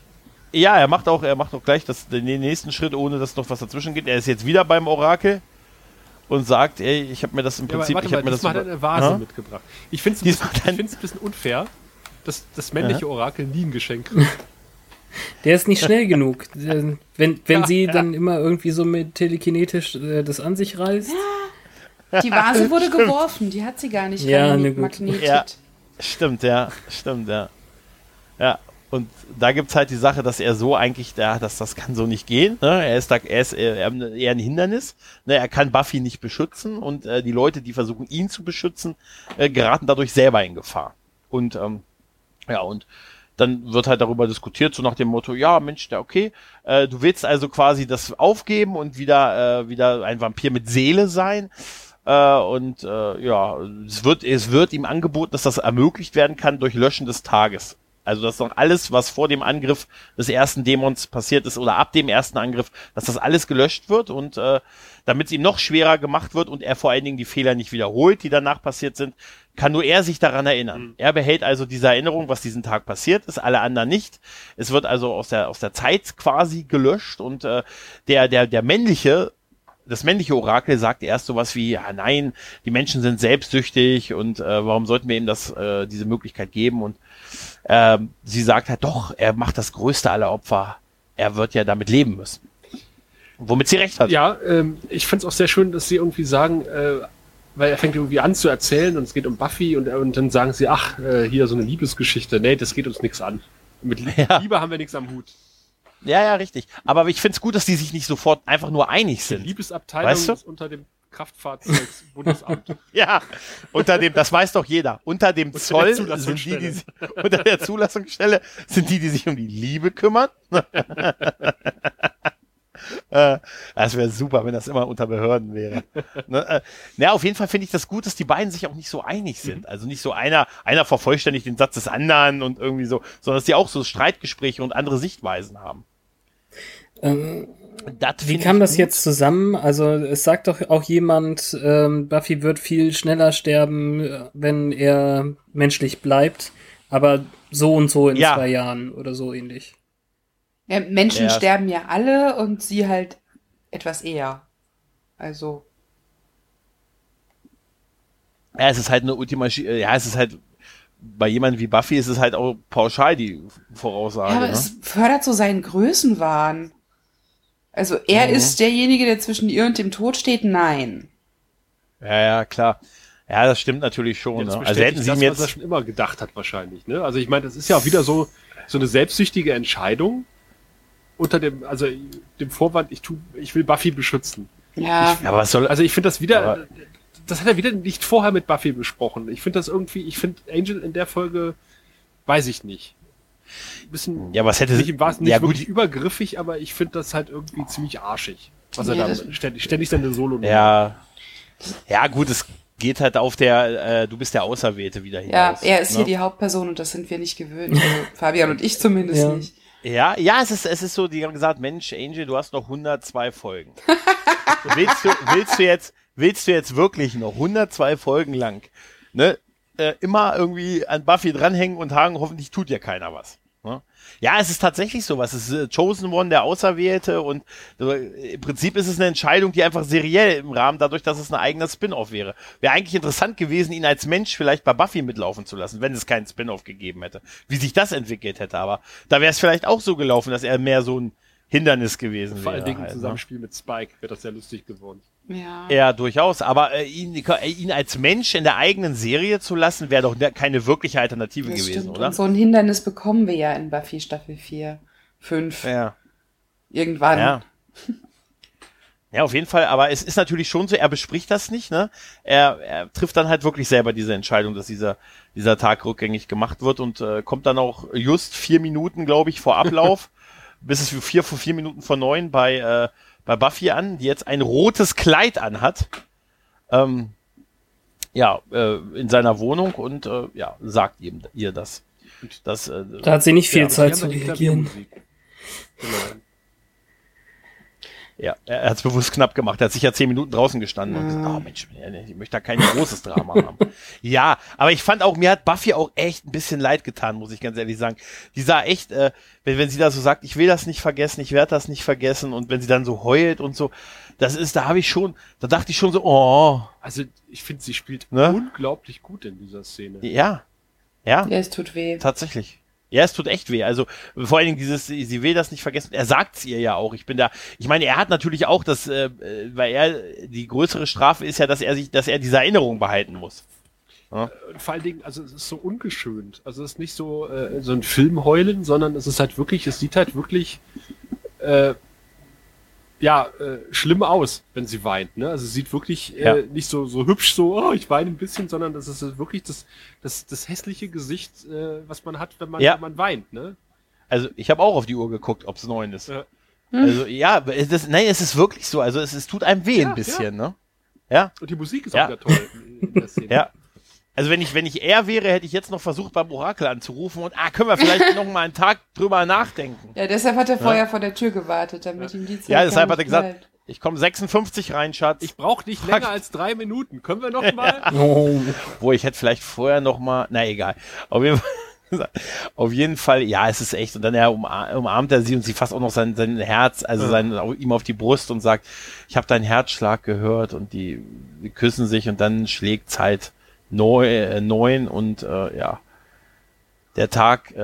[SPEAKER 1] Ja, er macht auch, er macht auch gleich das, den nächsten Schritt, ohne dass noch was dazwischen geht. Er ist jetzt wieder beim Orakel und sagt, ey, ich habe mir das im
[SPEAKER 2] Ja,
[SPEAKER 1] Prinzip,
[SPEAKER 2] warte
[SPEAKER 1] ich habe mir das
[SPEAKER 2] hat er eine Vase
[SPEAKER 1] Aha.
[SPEAKER 2] mitgebracht. Ich finde es ein, bisschen- ich ein bisschen unfair, dass das männliche Orakel nie ein Geschenk kriegt.
[SPEAKER 3] der ist nicht schnell genug. Äh, Wenn, wenn
[SPEAKER 2] Ja,
[SPEAKER 3] sie
[SPEAKER 2] ja.
[SPEAKER 3] dann immer irgendwie so mit telekinetisch äh, das an sich reißt.
[SPEAKER 4] Die Vase wurde geworfen, die hat sie gar nicht
[SPEAKER 3] Ja, ne,
[SPEAKER 4] magnetet.
[SPEAKER 1] Ja. Stimmt, ja, stimmt, ja. Ja, und da gibt's halt die Sache, dass er so eigentlich, ja, dass das kann so nicht gehen. Ne? Er ist da, er ist eher, eher ein Hindernis. Ne? Er kann Buffy nicht beschützen und äh, die Leute, die versuchen, ihn zu beschützen, äh, geraten dadurch selber in Gefahr. Und ähm, ja, und dann wird halt darüber diskutiert, so nach dem Motto, ja, Mensch, der okay, äh, du willst also quasi das aufgeben und wieder, äh, wieder ein Vampir mit Seele sein. Äh, und äh, ja, es wird, es wird ihm angeboten, dass das ermöglicht werden kann durch Löschen des Tages. Also dass noch alles, was vor dem Angriff des ersten Dämons passiert ist oder ab dem ersten Angriff, dass das alles gelöscht wird und äh, damit es ihm noch schwerer gemacht wird und er vor allen Dingen die Fehler nicht wiederholt, die danach passiert sind, kann nur er sich daran erinnern. Er behält also diese Erinnerung, was diesen Tag passiert ist, alle anderen nicht. Es wird also aus der, aus der Zeit quasi gelöscht und äh, der, der, der männliche das männliche Orakel sagt erst sowas wie, ja nein, die Menschen sind selbstsüchtig und äh, warum sollten wir ihm das, äh, diese Möglichkeit geben? Und ähm, sie sagt halt doch, er macht das größte aller Opfer. Er wird ja damit leben müssen. Womit sie recht hat.
[SPEAKER 2] Ja, ähm, ich finde es auch sehr schön, dass sie irgendwie sagen, äh, weil er fängt irgendwie an zu erzählen und es geht um Buffy und, und dann sagen sie, ach, äh, hier so eine Liebesgeschichte. Nee, das geht uns nichts an. Mit
[SPEAKER 1] Ja.
[SPEAKER 2] Liebe haben wir nichts am Hut.
[SPEAKER 1] ja, ja, richtig. Aber ich finde es gut, dass die sich nicht sofort einfach nur einig
[SPEAKER 2] Die
[SPEAKER 1] sind.
[SPEAKER 2] Liebesabteilung
[SPEAKER 1] Weißt du?
[SPEAKER 2] ist unter dem Kraftfahrzeugsbundesamt.
[SPEAKER 1] Ja, unter dem, das weiß doch jeder. Unter dem
[SPEAKER 2] der
[SPEAKER 1] Zoll sind die, die sich, unter der Zulassungsstelle sind die, die sich um die Liebe kümmern. Äh, Das wäre super, wenn das immer unter Behörden wäre. Ne, äh, Na, auf jeden Fall finde ich das gut, dass die beiden sich auch nicht so einig sind. Also nicht so einer, einer vervollständigt den Satz des anderen und irgendwie so, sondern dass die auch so Streitgespräche und andere Sichtweisen haben.
[SPEAKER 3] Ähm,
[SPEAKER 1] Das
[SPEAKER 3] Wie kam das
[SPEAKER 1] gut.
[SPEAKER 3] jetzt zusammen? Also es sagt doch auch jemand, ähm, Buffy wird viel schneller sterben, wenn er menschlich bleibt, aber so und so in
[SPEAKER 1] Ja.
[SPEAKER 3] zwei Jahren oder so ähnlich.
[SPEAKER 4] Ja, Menschen
[SPEAKER 1] Ja.
[SPEAKER 4] sterben ja alle und sie halt etwas eher. Also.
[SPEAKER 1] Ja, es ist halt eine Ultima, ja, es ist halt, bei jemandem wie Buffy ist es halt auch pauschal die Voraussage. Ja, aber ne?
[SPEAKER 4] es fördert so seinen Größenwahn. Also er mhm. ist derjenige, der zwischen ihr und dem Tod steht? Nein.
[SPEAKER 1] Ja, ja, klar. Ja, das stimmt natürlich schon.
[SPEAKER 2] Ne? Also hätten sie das, jetzt was er schon immer gedacht hat wahrscheinlich. Ne? Also ich meine, das ist ja auch wieder so so eine selbstsüchtige Entscheidung unter dem also dem Vorwand, ich tu, ich will Buffy beschützen.
[SPEAKER 4] Ja.
[SPEAKER 2] Ich, aber was soll? Also ich finde das wieder. Das hat er wieder nicht vorher mit Buffy besprochen. Ich finde das irgendwie. Ich finde Angel in der Folge, weiß ich nicht.
[SPEAKER 1] Ein bisschen. Ja, was hätte
[SPEAKER 2] nicht, war nicht ja, wirklich gut. übergriffig, aber ich finde das halt irgendwie ziemlich arschig, was ja, er da ständig, ständig seine Solo.
[SPEAKER 1] Ja. Ja, gut, es geht halt auf der, äh, du bist der Auserwählte wieder
[SPEAKER 4] hinaus. Ja, er ist ne? hier die Hauptperson und das sind wir nicht gewöhnt. Also Fabian und ich zumindest ja. nicht.
[SPEAKER 1] Ja, ja, es ist, es ist so, die haben gesagt, Mensch, Angel, du hast noch 102 Folgen. willst, du, willst du jetzt, willst du jetzt wirklich noch 102 Folgen lang, ne, äh, immer irgendwie an Buffy dranhängen und hagen, hoffentlich tut dir keiner was. Ja, es ist tatsächlich so was. Es ist äh, Chosen One, der Auserwählte und äh, im Prinzip ist es eine Entscheidung, die einfach seriell im Rahmen, dadurch, dass es ein eigener Spin-off wäre. Wäre eigentlich interessant gewesen, ihn als Mensch vielleicht bei Buffy mitlaufen zu lassen, wenn es keinen Spin-off gegeben hätte. Wie sich das entwickelt hätte, aber da wäre es vielleicht auch so gelaufen, dass er mehr so ein Hindernis gewesen
[SPEAKER 2] Vor
[SPEAKER 1] wäre.
[SPEAKER 2] Vor allen Dingen halt, im ne? Zusammenspiel ne? mit Spike wäre das sehr lustig geworden.
[SPEAKER 1] Ja. ja, durchaus. Aber äh, ihn, ihn als Mensch in der eigenen Serie zu lassen, wäre doch ne, keine wirkliche Alternative das gewesen, stimmt. oder? Und
[SPEAKER 4] so ein Hindernis bekommen wir ja in Buffy Staffel 4, 5.
[SPEAKER 1] Ja.
[SPEAKER 4] Irgendwann.
[SPEAKER 1] Ja. Ja, auf jeden Fall, aber es ist natürlich schon so, er bespricht das nicht, ne? Er, er trifft dann halt wirklich selber diese Entscheidung, dass dieser, dieser Tag rückgängig gemacht wird und äh, kommt dann auch just vier Minuten, glaube ich, vor Ablauf, bis es vier vor vier Minuten vor neun bei äh, bei Buffy an, die jetzt ein rotes Kleid anhat. Ähm, ja, äh, in seiner Wohnung und äh, ja, sagt ihm ihr das. das
[SPEAKER 3] äh, da hat sie nicht viel ja, Zeit zu reagieren. Genau.
[SPEAKER 1] Ja, er hat es bewusst knapp gemacht. Er hat sich ja zehn Minuten draußen gestanden und gesagt, oh Mensch, ich möchte da kein großes Drama haben. Ja, aber ich fand auch, mir hat Buffy auch echt ein bisschen leid getan, muss ich ganz ehrlich sagen. Die sah echt, äh, wenn, wenn sie da so sagt, ich will das nicht vergessen, ich werde das nicht vergessen und wenn sie dann so heult und so, das ist, da habe ich schon, da dachte ich schon so, oh.
[SPEAKER 2] Also ich finde, sie spielt ne? unglaublich gut in dieser Szene.
[SPEAKER 1] Ja. Ja.
[SPEAKER 4] Ja, es tut weh.
[SPEAKER 1] Tatsächlich. Ja, es tut echt weh. Also vor allen Dingen dieses, sie will das nicht vergessen. Er sagt's ihr ja auch. Ich bin da. Ich meine, er hat natürlich auch das, äh, weil er die größere Strafe ist ja, dass er sich, dass er diese Erinnerung behalten muss.
[SPEAKER 2] Ja. Äh, vor allen Dingen, also es ist so ungeschönt. Also es ist nicht so äh, so ein Filmheulen, sondern es ist halt wirklich, es sieht halt wirklich äh, ja, äh, schlimm aus, wenn sie weint. Ne? Also sie sieht wirklich äh, ja. nicht so, so hübsch so, oh, ich weine ein bisschen, sondern das ist wirklich das, das, das hässliche Gesicht, äh, was man hat, wenn man, ja. wenn man weint. Ne?
[SPEAKER 1] Also ich habe auch auf die Uhr geguckt, ob es neun ist. Ja. Also ja, das, nein, es ist wirklich so. Also es, es tut einem weh ein bisschen, ne? Ja.
[SPEAKER 2] Und die Musik ist auch wieder toll
[SPEAKER 1] in der Szene. Ja. Also wenn ich, wenn ich er wäre, hätte ich jetzt noch versucht, beim Orakel anzurufen und, ah, können wir vielleicht noch mal einen Tag drüber nachdenken.
[SPEAKER 4] Ja, deshalb hat er vorher ja. vor der Tür gewartet, damit ihm die Zeit
[SPEAKER 1] Ja, deshalb hat er gesagt, bleibt. ich komme 56 rein, Schatz.
[SPEAKER 2] Ich brauche nicht länger als drei Minuten. Können wir noch mal? oh.
[SPEAKER 1] Wo ich hätte vielleicht vorher noch mal, na egal. Auf jeden Fall. Auf jeden Fall, ja, es ist echt. Und dann er umarmt er sie und sie fasst auch noch sein, sein Herz, also sein, ihm auf die Brust und sagt, ich habe deinen Herzschlag gehört und die, die küssen sich und dann schlägt halt neun, äh, neun und äh, ja, der Tag äh,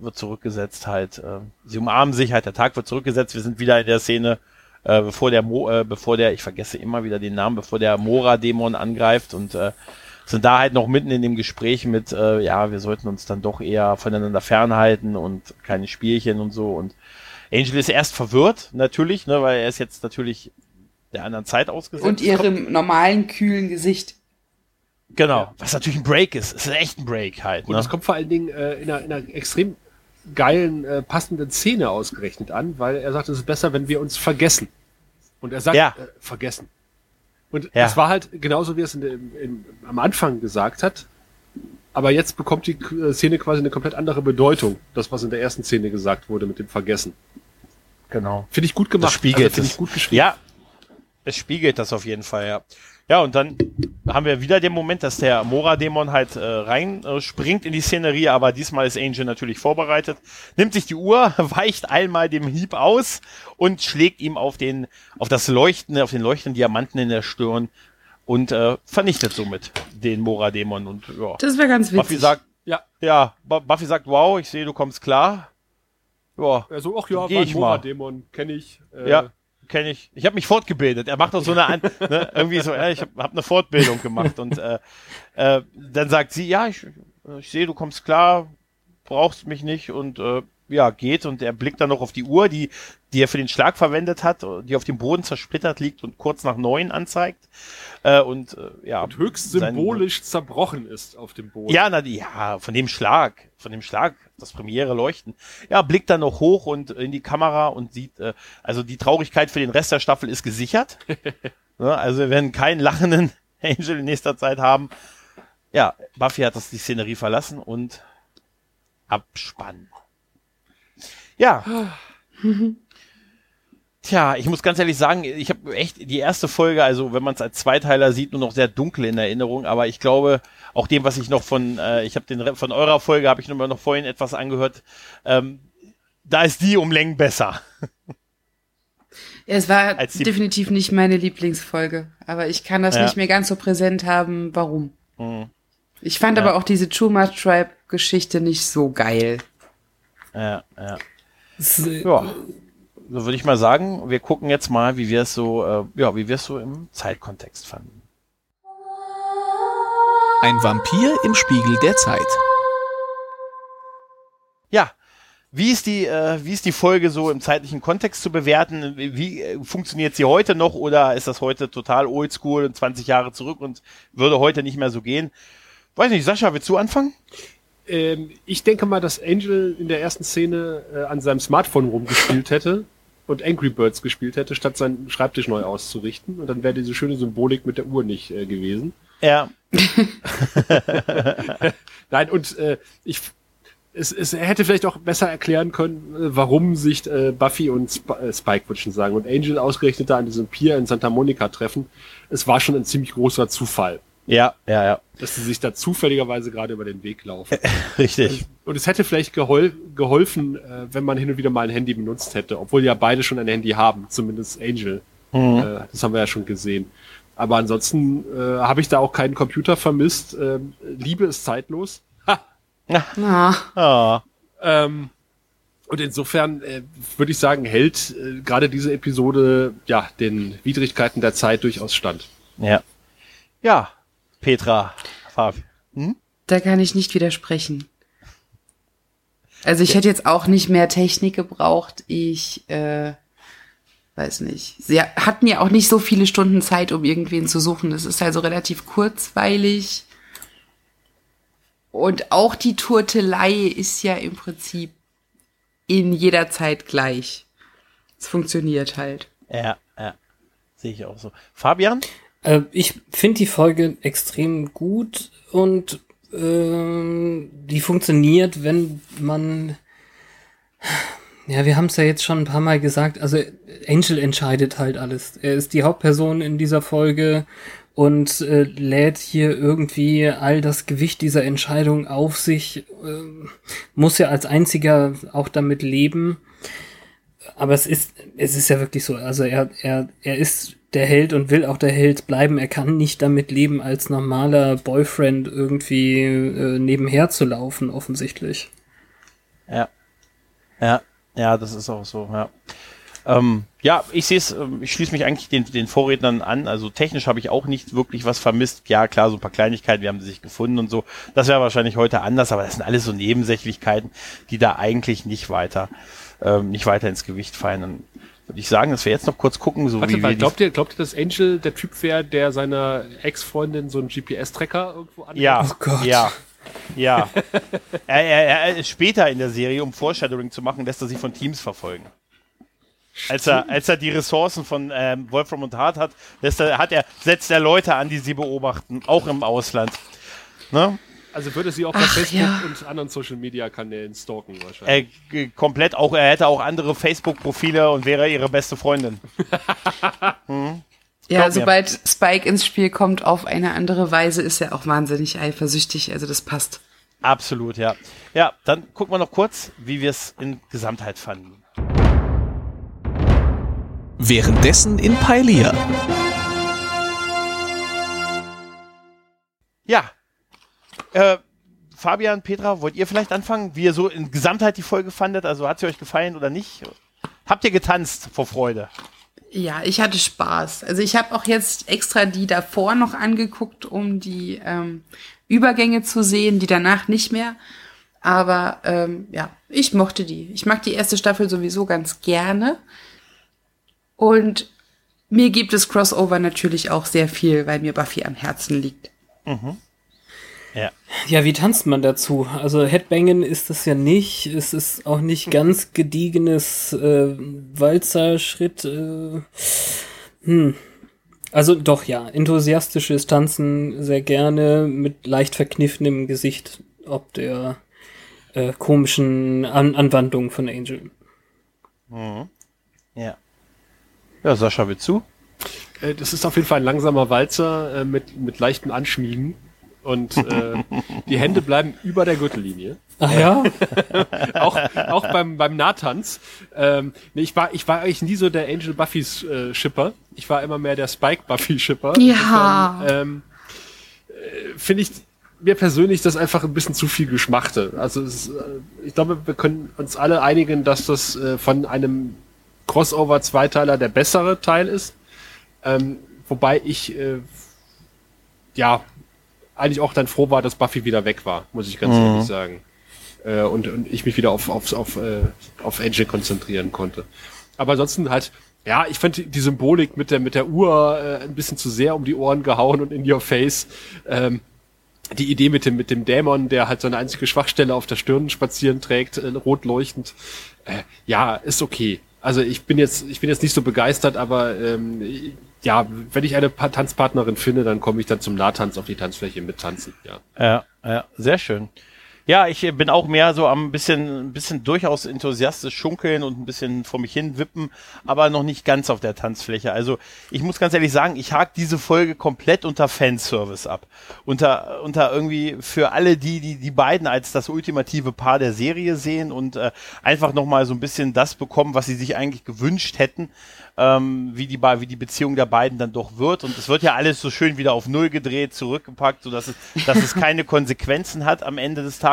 [SPEAKER 1] wird zurückgesetzt halt. Äh, sie umarmen sich halt, der Tag wird zurückgesetzt. Wir sind wieder in der Szene, äh, bevor der Mo, äh, bevor der, ich vergesse immer wieder den Namen, bevor der Mora-Dämon angreift und äh, sind da halt noch mitten in dem Gespräch mit, äh, ja, wir sollten uns dann doch eher voneinander fernhalten und keine Spielchen und so. Und Angel ist erst verwirrt, natürlich, ne, weil er ist jetzt natürlich der anderen Zeit ausgesetzt.
[SPEAKER 4] Und ihrem normalen, kühlen Gesicht.
[SPEAKER 1] Genau, ja. was natürlich ein Break ist. Es ist echt ein Break halt.
[SPEAKER 2] Und
[SPEAKER 1] ne?
[SPEAKER 2] das kommt vor allen Dingen äh, in, einer, in einer extrem geilen, äh, passenden Szene ausgerechnet an, weil er sagt, es ist besser, wenn wir uns vergessen. Und er sagt, ja. äh, vergessen. Und ja. das war halt genauso, wie er es in dem, in, am Anfang gesagt hat. Aber jetzt bekommt die äh, Szene quasi eine komplett andere Bedeutung. Das, was in der ersten Szene gesagt wurde mit dem Vergessen.
[SPEAKER 1] Genau.
[SPEAKER 2] Finde ich gut gemacht. Das
[SPEAKER 1] spiegelt also,
[SPEAKER 2] Finde ich gut
[SPEAKER 1] geschrieben. Ja, es spiegelt das auf jeden Fall, ja. Ja, und dann haben wir wieder den Moment, dass der Mora-Dämon halt äh, reinspringt äh, in die Szenerie, aber diesmal ist Angel natürlich vorbereitet, nimmt sich die Uhr, weicht einmal dem Hieb aus und schlägt ihm auf den, auf das Leuchten, auf den leuchtenden Diamanten in der Stirn und äh, vernichtet somit den Mora-Dämon und ja.
[SPEAKER 4] Das wäre ganz witzig.
[SPEAKER 1] Buffy sagt, ja, ja, Buffy sagt, wow, ich sehe, du kommst klar.
[SPEAKER 2] Ja. Also, ach ja, war ein Mora-Dämon, kenne ich.
[SPEAKER 1] Äh, ja kenne ich. Ich habe mich fortgebildet. Er macht doch so eine, ne, irgendwie so, ja, ich habe hab eine Fortbildung gemacht und äh, äh, dann sagt sie, ja, ich, ich sehe, du kommst klar, brauchst mich nicht und äh, ja, geht und er blickt dann noch auf die Uhr, die, die er für den Schlag verwendet hat, die auf dem Boden zersplittert liegt und kurz nach neun anzeigt. Äh, und äh, ja. Und
[SPEAKER 2] höchst symbolisch sein, zerbrochen ist auf dem Boden.
[SPEAKER 1] Ja, na, ja, von dem Schlag, von dem Schlag, das Premiere leuchten. Ja, blickt dann noch hoch und in die Kamera und sieht, äh, also die Traurigkeit für den Rest der Staffel ist gesichert. ne, also wir werden keinen lachenden Angel in nächster Zeit haben. Ja, Buffy hat das die Szenerie verlassen und Abspann. Ja. Tja, ich muss ganz ehrlich sagen, ich habe echt die erste Folge, also wenn man es als Zweiteiler sieht, nur noch sehr dunkel in Erinnerung, aber ich glaube, auch dem, was ich noch von, äh, ich habe den von eurer Folge, habe ich noch, noch vorhin etwas angehört, ähm, da ist die um Längen besser.
[SPEAKER 4] Ja, es war definitiv nicht meine Lieblingsfolge, aber ich kann das ja. nicht mehr ganz so präsent haben, warum. Mhm. Ich fand ja. aber auch diese Chuma Tribe Geschichte nicht so geil.
[SPEAKER 1] Ja, ja. Ja so würde ich mal sagen, wir gucken jetzt mal, wie wir es so, äh, ja, wie wir es so im Zeitkontext fanden.
[SPEAKER 5] Ein Vampir im Spiegel der Zeit.
[SPEAKER 1] Ja, wie ist die, äh, wie ist die Folge so im zeitlichen Kontext zu bewerten? Wie, wie äh, funktioniert sie heute noch oder ist das heute total oldschool und 20 Jahre zurück und würde heute nicht mehr so gehen? Weiß nicht, Sascha, willst du anfangen?
[SPEAKER 2] Ähm, ich denke mal, dass Angel in der ersten Szene äh, an seinem Smartphone rumgespielt hätte und Angry Birds gespielt hätte, statt seinen Schreibtisch neu auszurichten. Und dann wäre diese schöne Symbolik mit der Uhr nicht äh, gewesen.
[SPEAKER 1] Ja.
[SPEAKER 2] Nein, und äh, ich es, es hätte vielleicht auch besser erklären können, äh, warum sich äh, Buffy und Sp äh, Spike, würde ich schon sagen, und Angel ausgerechnet da an diesem Pier in Santa Monica treffen. Es war schon ein ziemlich großer Zufall.
[SPEAKER 1] Ja, ja, ja.
[SPEAKER 2] Dass sie sich da zufälligerweise gerade über den Weg laufen.
[SPEAKER 1] Richtig.
[SPEAKER 2] Und es hätte vielleicht gehol geholfen, äh, wenn man hin und wieder mal ein Handy benutzt hätte, obwohl ja beide schon ein Handy haben, zumindest Angel. Mhm. Äh, das haben wir ja schon gesehen. Aber ansonsten äh, habe ich da auch keinen Computer vermisst. Ähm, Liebe ist zeitlos. Ha.
[SPEAKER 1] Ah. Ah.
[SPEAKER 2] Ähm, und insofern äh, würde ich sagen, hält äh, gerade diese Episode ja den Widrigkeiten der Zeit durchaus stand.
[SPEAKER 1] Ja. Ja, Petra, Fabi.
[SPEAKER 4] Hm? Da kann ich nicht widersprechen. Also ich ja. hätte jetzt auch nicht mehr Technik gebraucht. Ich äh, weiß nicht. Sie hatten ja auch nicht so viele Stunden Zeit, um irgendwen zu suchen. Das ist also relativ kurzweilig. Und auch die Turtelei ist ja im Prinzip in jeder Zeit gleich. Es funktioniert halt.
[SPEAKER 1] Ja, ja. Sehe ich auch so. Fabian?
[SPEAKER 3] Äh, ich finde die Folge extrem gut und äh, die funktioniert, wenn man ja, wir haben es ja jetzt schon ein paar Mal gesagt, also Angel entscheidet halt alles. Er ist die Hauptperson in dieser Folge und äh, lädt hier irgendwie all das Gewicht dieser Entscheidung auf sich, äh, muss ja als einziger auch damit leben. Aber es ist, es ist ja wirklich so, also er, er, er ist der Held und will auch der Held bleiben. Er kann nicht damit leben, als normaler Boyfriend irgendwie äh, nebenher zu laufen, offensichtlich.
[SPEAKER 1] Ja. Ja, ja, das ist auch so, ja. Ähm, ja, ich sehe es, ähm, ich schließe mich eigentlich den, den Vorrednern an. Also technisch habe ich auch nicht wirklich was vermisst. Ja, klar, so ein paar Kleinigkeiten, wir haben sie sich gefunden und so. Das wäre wahrscheinlich heute anders, aber das sind alles so Nebensächlichkeiten, die da eigentlich nicht weiter, ähm, nicht weiter ins Gewicht fallen. Und würde ich sagen, dass wir jetzt noch kurz gucken, so
[SPEAKER 2] Warte,
[SPEAKER 1] wie wir
[SPEAKER 2] glaubt ihr, glaubt ihr, dass Angel der Typ wäre, der seiner Ex-Freundin so einen GPS-Tracker irgendwo
[SPEAKER 1] an? Ja, oh Gott. ja, ja. er, er, er, später in der Serie, um Foreshadowing zu machen, lässt er sich von Teams verfolgen. Als er, als er die Ressourcen von ähm, Wolfram und Hart hat, lässt er, hat er, setzt er Leute an, die sie beobachten, auch im Ausland. Ne?
[SPEAKER 2] Also würde sie auch bei Facebook ja. und anderen Social Media Kanälen stalken wahrscheinlich.
[SPEAKER 1] Äh, komplett auch, er hätte auch andere Facebook-Profile und wäre ihre beste Freundin.
[SPEAKER 4] hm. Ja, sobald Spike ins Spiel kommt auf eine andere Weise, ist er auch wahnsinnig eifersüchtig. Also das passt.
[SPEAKER 1] Absolut, ja. Ja, dann gucken wir noch kurz, wie wir es in Gesamtheit fanden.
[SPEAKER 5] Währenddessen in Pailia.
[SPEAKER 1] Ja. Äh, Fabian, Petra, wollt ihr vielleicht anfangen, wie ihr so in Gesamtheit die Folge fandet? Also hat sie euch gefallen oder nicht? Habt ihr getanzt vor Freude?
[SPEAKER 4] Ja, ich hatte Spaß. Also ich habe auch jetzt extra die davor noch angeguckt, um die ähm, Übergänge zu sehen, die danach nicht mehr. Aber ähm, ja, ich mochte die. Ich mag die erste Staffel sowieso ganz gerne. Und mir gibt es Crossover natürlich auch sehr viel, weil mir Buffy am Herzen liegt. Mhm.
[SPEAKER 3] Ja. ja, wie tanzt man dazu? Also Headbangen ist es ja nicht. Es ist auch nicht ganz gediegenes äh, Walzerschritt. Äh, hm. Also doch ja, enthusiastisches Tanzen sehr gerne mit leicht verkniffenem Gesicht ob der äh, komischen An Anwandlung von Angel.
[SPEAKER 1] Mhm. Ja. Ja, Sascha, willst du?
[SPEAKER 2] Äh, das ist auf jeden Fall ein langsamer Walzer äh, mit, mit leichten Anschmiegen und äh, die Hände bleiben über der Gürtellinie.
[SPEAKER 3] Ach ja?
[SPEAKER 2] auch auch beim, beim Nahtanz. Ähm, nee, ich, war, ich war eigentlich nie so der Angel Buffys äh, Shipper. Ich war immer mehr der Spike Buffy Shipper.
[SPEAKER 4] Ja.
[SPEAKER 2] Ähm, äh, Finde ich mir persönlich das einfach ein bisschen zu viel Geschmachte. Also es, äh, ich glaube, wir können uns alle einigen, dass das äh, von einem Crossover-Zweiteiler der bessere Teil ist. Ähm, wobei ich äh, ja eigentlich auch dann froh war, dass Buffy wieder weg war, muss ich ganz mhm. ehrlich sagen. Äh, und, und ich mich wieder auf, auf, auf, äh, auf Angel konzentrieren konnte. Aber ansonsten halt, ja, ich fand die Symbolik mit der, mit der Uhr äh, ein bisschen zu sehr um die Ohren gehauen und in your face. Ähm, die Idee mit dem, mit dem Dämon, der halt seine einzige Schwachstelle auf der Stirn spazieren trägt, äh, rot leuchtend. Äh, ja, ist okay. Also ich bin jetzt, ich bin jetzt nicht so begeistert, aber ähm, ja, wenn ich eine Tanzpartnerin finde, dann komme ich dann zum Nahtanz auf die Tanzfläche mit tanzen, ja.
[SPEAKER 1] Ja, ja, sehr schön. Ja, ich bin auch mehr so am bisschen, ein bisschen durchaus enthusiastisch schunkeln und ein bisschen vor mich hin wippen, aber noch nicht ganz auf der Tanzfläche. Also ich muss ganz ehrlich sagen, ich hake diese Folge komplett unter Fanservice ab. Unter, unter irgendwie für alle die, die die beiden als das ultimative Paar der Serie sehen und äh, einfach nochmal so ein bisschen das bekommen, was sie sich eigentlich gewünscht hätten ähm, wie, die, wie die Beziehung der beiden dann doch wird. Und es wird ja alles so schön wieder auf Null gedreht, zurückgepackt, sodass es, dass es keine Konsequenzen hat am Ende des Tages.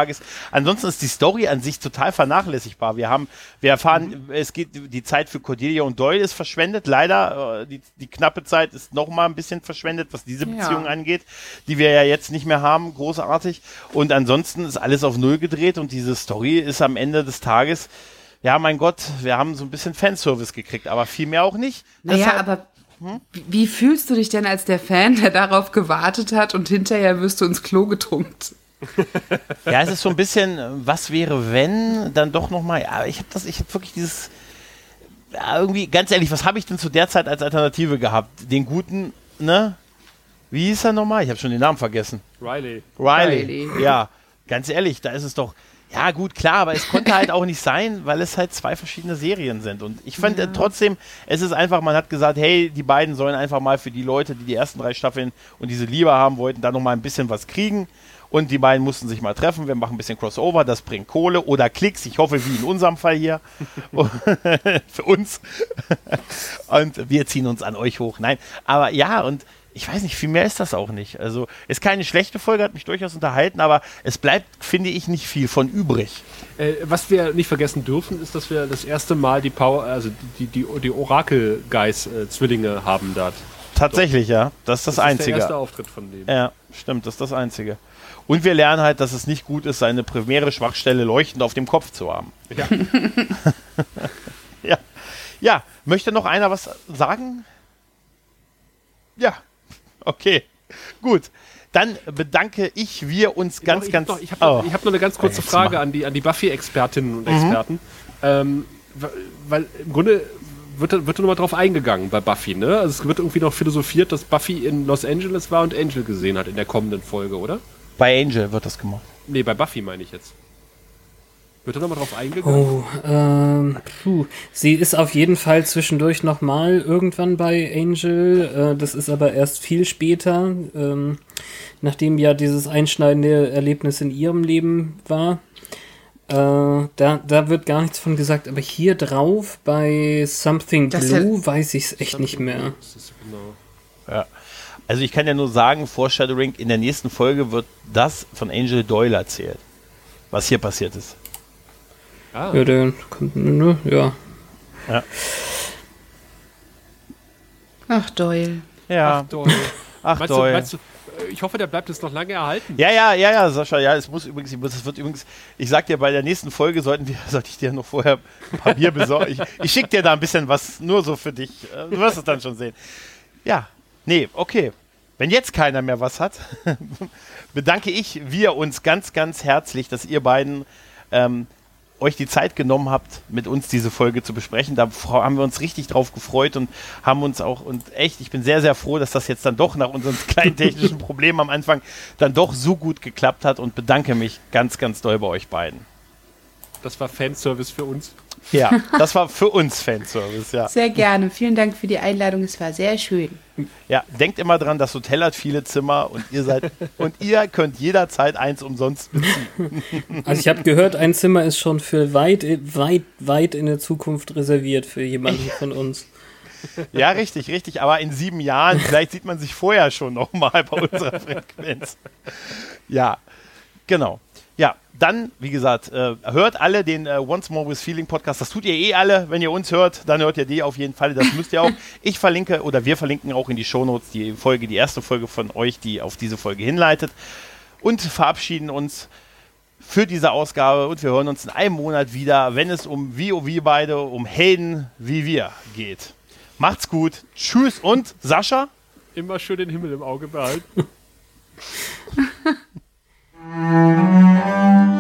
[SPEAKER 1] Ansonsten ist die Story an sich total vernachlässigbar. Wir haben, wir erfahren, mhm. es geht, die Zeit für Cordelia und Doyle ist verschwendet. Leider, äh, die, die knappe Zeit ist noch mal ein bisschen verschwendet, was diese Beziehung ja. angeht, die wir ja jetzt nicht mehr haben, großartig. Und ansonsten ist alles auf Null gedreht und diese Story ist am Ende des Tages ja, mein Gott, wir haben so ein bisschen Fanservice gekriegt, aber viel mehr auch nicht.
[SPEAKER 4] Naja, Deshalb, aber hm? wie fühlst du dich denn als der Fan, der darauf gewartet hat und hinterher wirst du ins Klo getunkt?
[SPEAKER 1] Ja, es ist so ein bisschen, was wäre, wenn, dann doch nochmal, ja, ich habe das, ich habe wirklich dieses, ja, irgendwie, ganz ehrlich, was habe ich denn zu der Zeit als Alternative gehabt? Den guten, ne? Wie hieß er nochmal? Ich habe schon den Namen vergessen.
[SPEAKER 2] Riley.
[SPEAKER 1] Riley. Riley. Ja, ganz ehrlich, da ist es doch, ja, gut, klar, aber es konnte halt auch nicht sein, weil es halt zwei verschiedene Serien sind. Und ich fand ja. trotzdem, es ist einfach, man hat gesagt, hey, die beiden sollen einfach mal für die Leute, die die ersten drei Staffeln und diese Liebe haben wollten, da nochmal ein bisschen was kriegen. Und die beiden mussten sich mal treffen. Wir machen ein bisschen Crossover, das bringt Kohle oder Klicks. Ich hoffe, wie in unserem Fall hier. für uns. und wir ziehen uns an euch hoch. Nein, aber ja, und ich weiß nicht, viel mehr ist das auch nicht. Also ist keine schlechte Folge, hat mich durchaus unterhalten, aber es bleibt, finde ich, nicht viel von übrig.
[SPEAKER 2] Äh, was wir nicht vergessen dürfen, ist, dass wir das erste Mal die Power, also die, die, die Orakel-Guys-Zwillinge äh, haben dort.
[SPEAKER 1] Tatsächlich, ja. Das ist das, das Einzige. Ist
[SPEAKER 2] der erste Auftritt von denen.
[SPEAKER 1] Ja, stimmt, das ist das Einzige. Und wir lernen halt, dass es nicht gut ist, seine primäre Schwachstelle leuchtend auf dem Kopf zu haben.
[SPEAKER 2] Ja.
[SPEAKER 1] ja. Ja, möchte noch einer was sagen? Ja, Okay, gut. Dann bedanke ich wir uns ganz,
[SPEAKER 2] ich
[SPEAKER 1] ganz.
[SPEAKER 2] Noch, ich habe noch, oh. hab noch, eine ganz kurze Frage an die, an die Buffy-Expertinnen und mhm. Experten. Ähm, weil im Grunde wird, wird nochmal drauf eingegangen bei Buffy, ne? Also es wird irgendwie noch philosophiert, dass Buffy in Los Angeles war und Angel gesehen hat in der kommenden Folge, oder?
[SPEAKER 1] Bei Angel wird das gemacht.
[SPEAKER 2] Nee, bei Buffy meine ich jetzt. Wird da nochmal drauf eingegangen?
[SPEAKER 3] Oh, ähm, puh. Sie ist auf jeden Fall zwischendurch nochmal irgendwann bei Angel. Äh, das ist aber erst viel später, ähm, nachdem ja dieses einschneidende Erlebnis in ihrem Leben war. Äh, da, da wird gar nichts von gesagt, aber hier drauf bei Something
[SPEAKER 4] Das
[SPEAKER 3] Blue weiß ich es echt nicht mehr.
[SPEAKER 2] Ist genau.
[SPEAKER 1] Ja. Also ich kann ja nur sagen, Foreshadowing, in der nächsten Folge wird das von Angel Doyle erzählt. Was hier passiert ist.
[SPEAKER 2] Ah,
[SPEAKER 3] Ja, der kommt, ne, ja.
[SPEAKER 4] Ach, Doyle.
[SPEAKER 1] Ja.
[SPEAKER 2] ach, Doyle.
[SPEAKER 1] Ach,
[SPEAKER 2] meinst, du,
[SPEAKER 1] Doyle.
[SPEAKER 2] meinst du, äh, ich hoffe, der bleibt jetzt noch lange erhalten.
[SPEAKER 1] Ja, ja, ja, ja, Sascha, ja, es muss übrigens, es wird übrigens, ich sag dir, bei der nächsten Folge sollten wir, sollte ich dir noch vorher ein paar Bier besorgen. Ich, ich schick dir da ein bisschen was, nur so für dich. Du wirst es dann schon sehen. Ja, nee, okay. Wenn jetzt keiner mehr was hat, bedanke ich, wir uns ganz, ganz herzlich, dass ihr beiden ähm, euch die Zeit genommen habt, mit uns diese Folge zu besprechen. Da haben wir uns richtig drauf gefreut und haben uns auch, und echt, ich bin sehr, sehr froh, dass das jetzt dann doch nach unseren kleinen technischen Problemen am Anfang dann doch so gut geklappt hat und bedanke mich ganz, ganz doll bei euch beiden.
[SPEAKER 2] Das war Fanservice für uns.
[SPEAKER 1] Ja, das war für uns Fanservice, ja.
[SPEAKER 4] Sehr gerne. Vielen Dank für die Einladung. Es war sehr schön.
[SPEAKER 1] Ja, denkt immer dran, das Hotel hat viele Zimmer und ihr seid, und ihr könnt jederzeit eins umsonst beziehen.
[SPEAKER 3] Also ich habe gehört, ein Zimmer ist schon für weit, weit, weit in der Zukunft reserviert für jemanden von uns.
[SPEAKER 1] Ja, richtig, richtig. Aber in sieben Jahren, vielleicht sieht man sich vorher schon nochmal bei unserer Frequenz. Ja, genau. Ja, dann, wie gesagt, äh, hört alle den äh, Once More with Feeling Podcast. Das tut ihr eh alle. Wenn ihr uns hört, dann hört ihr die auf jeden Fall. Das müsst ihr auch. Ich verlinke oder wir verlinken auch in die Shownotes die Folge, die erste Folge von euch, die auf diese Folge hinleitet. Und verabschieden uns für diese Ausgabe und wir hören uns in einem Monat wieder, wenn es um wie wir beide, um Helden wie wir geht. Macht's gut. Tschüss und Sascha.
[SPEAKER 2] Immer schön den Himmel im Auge behalten. Música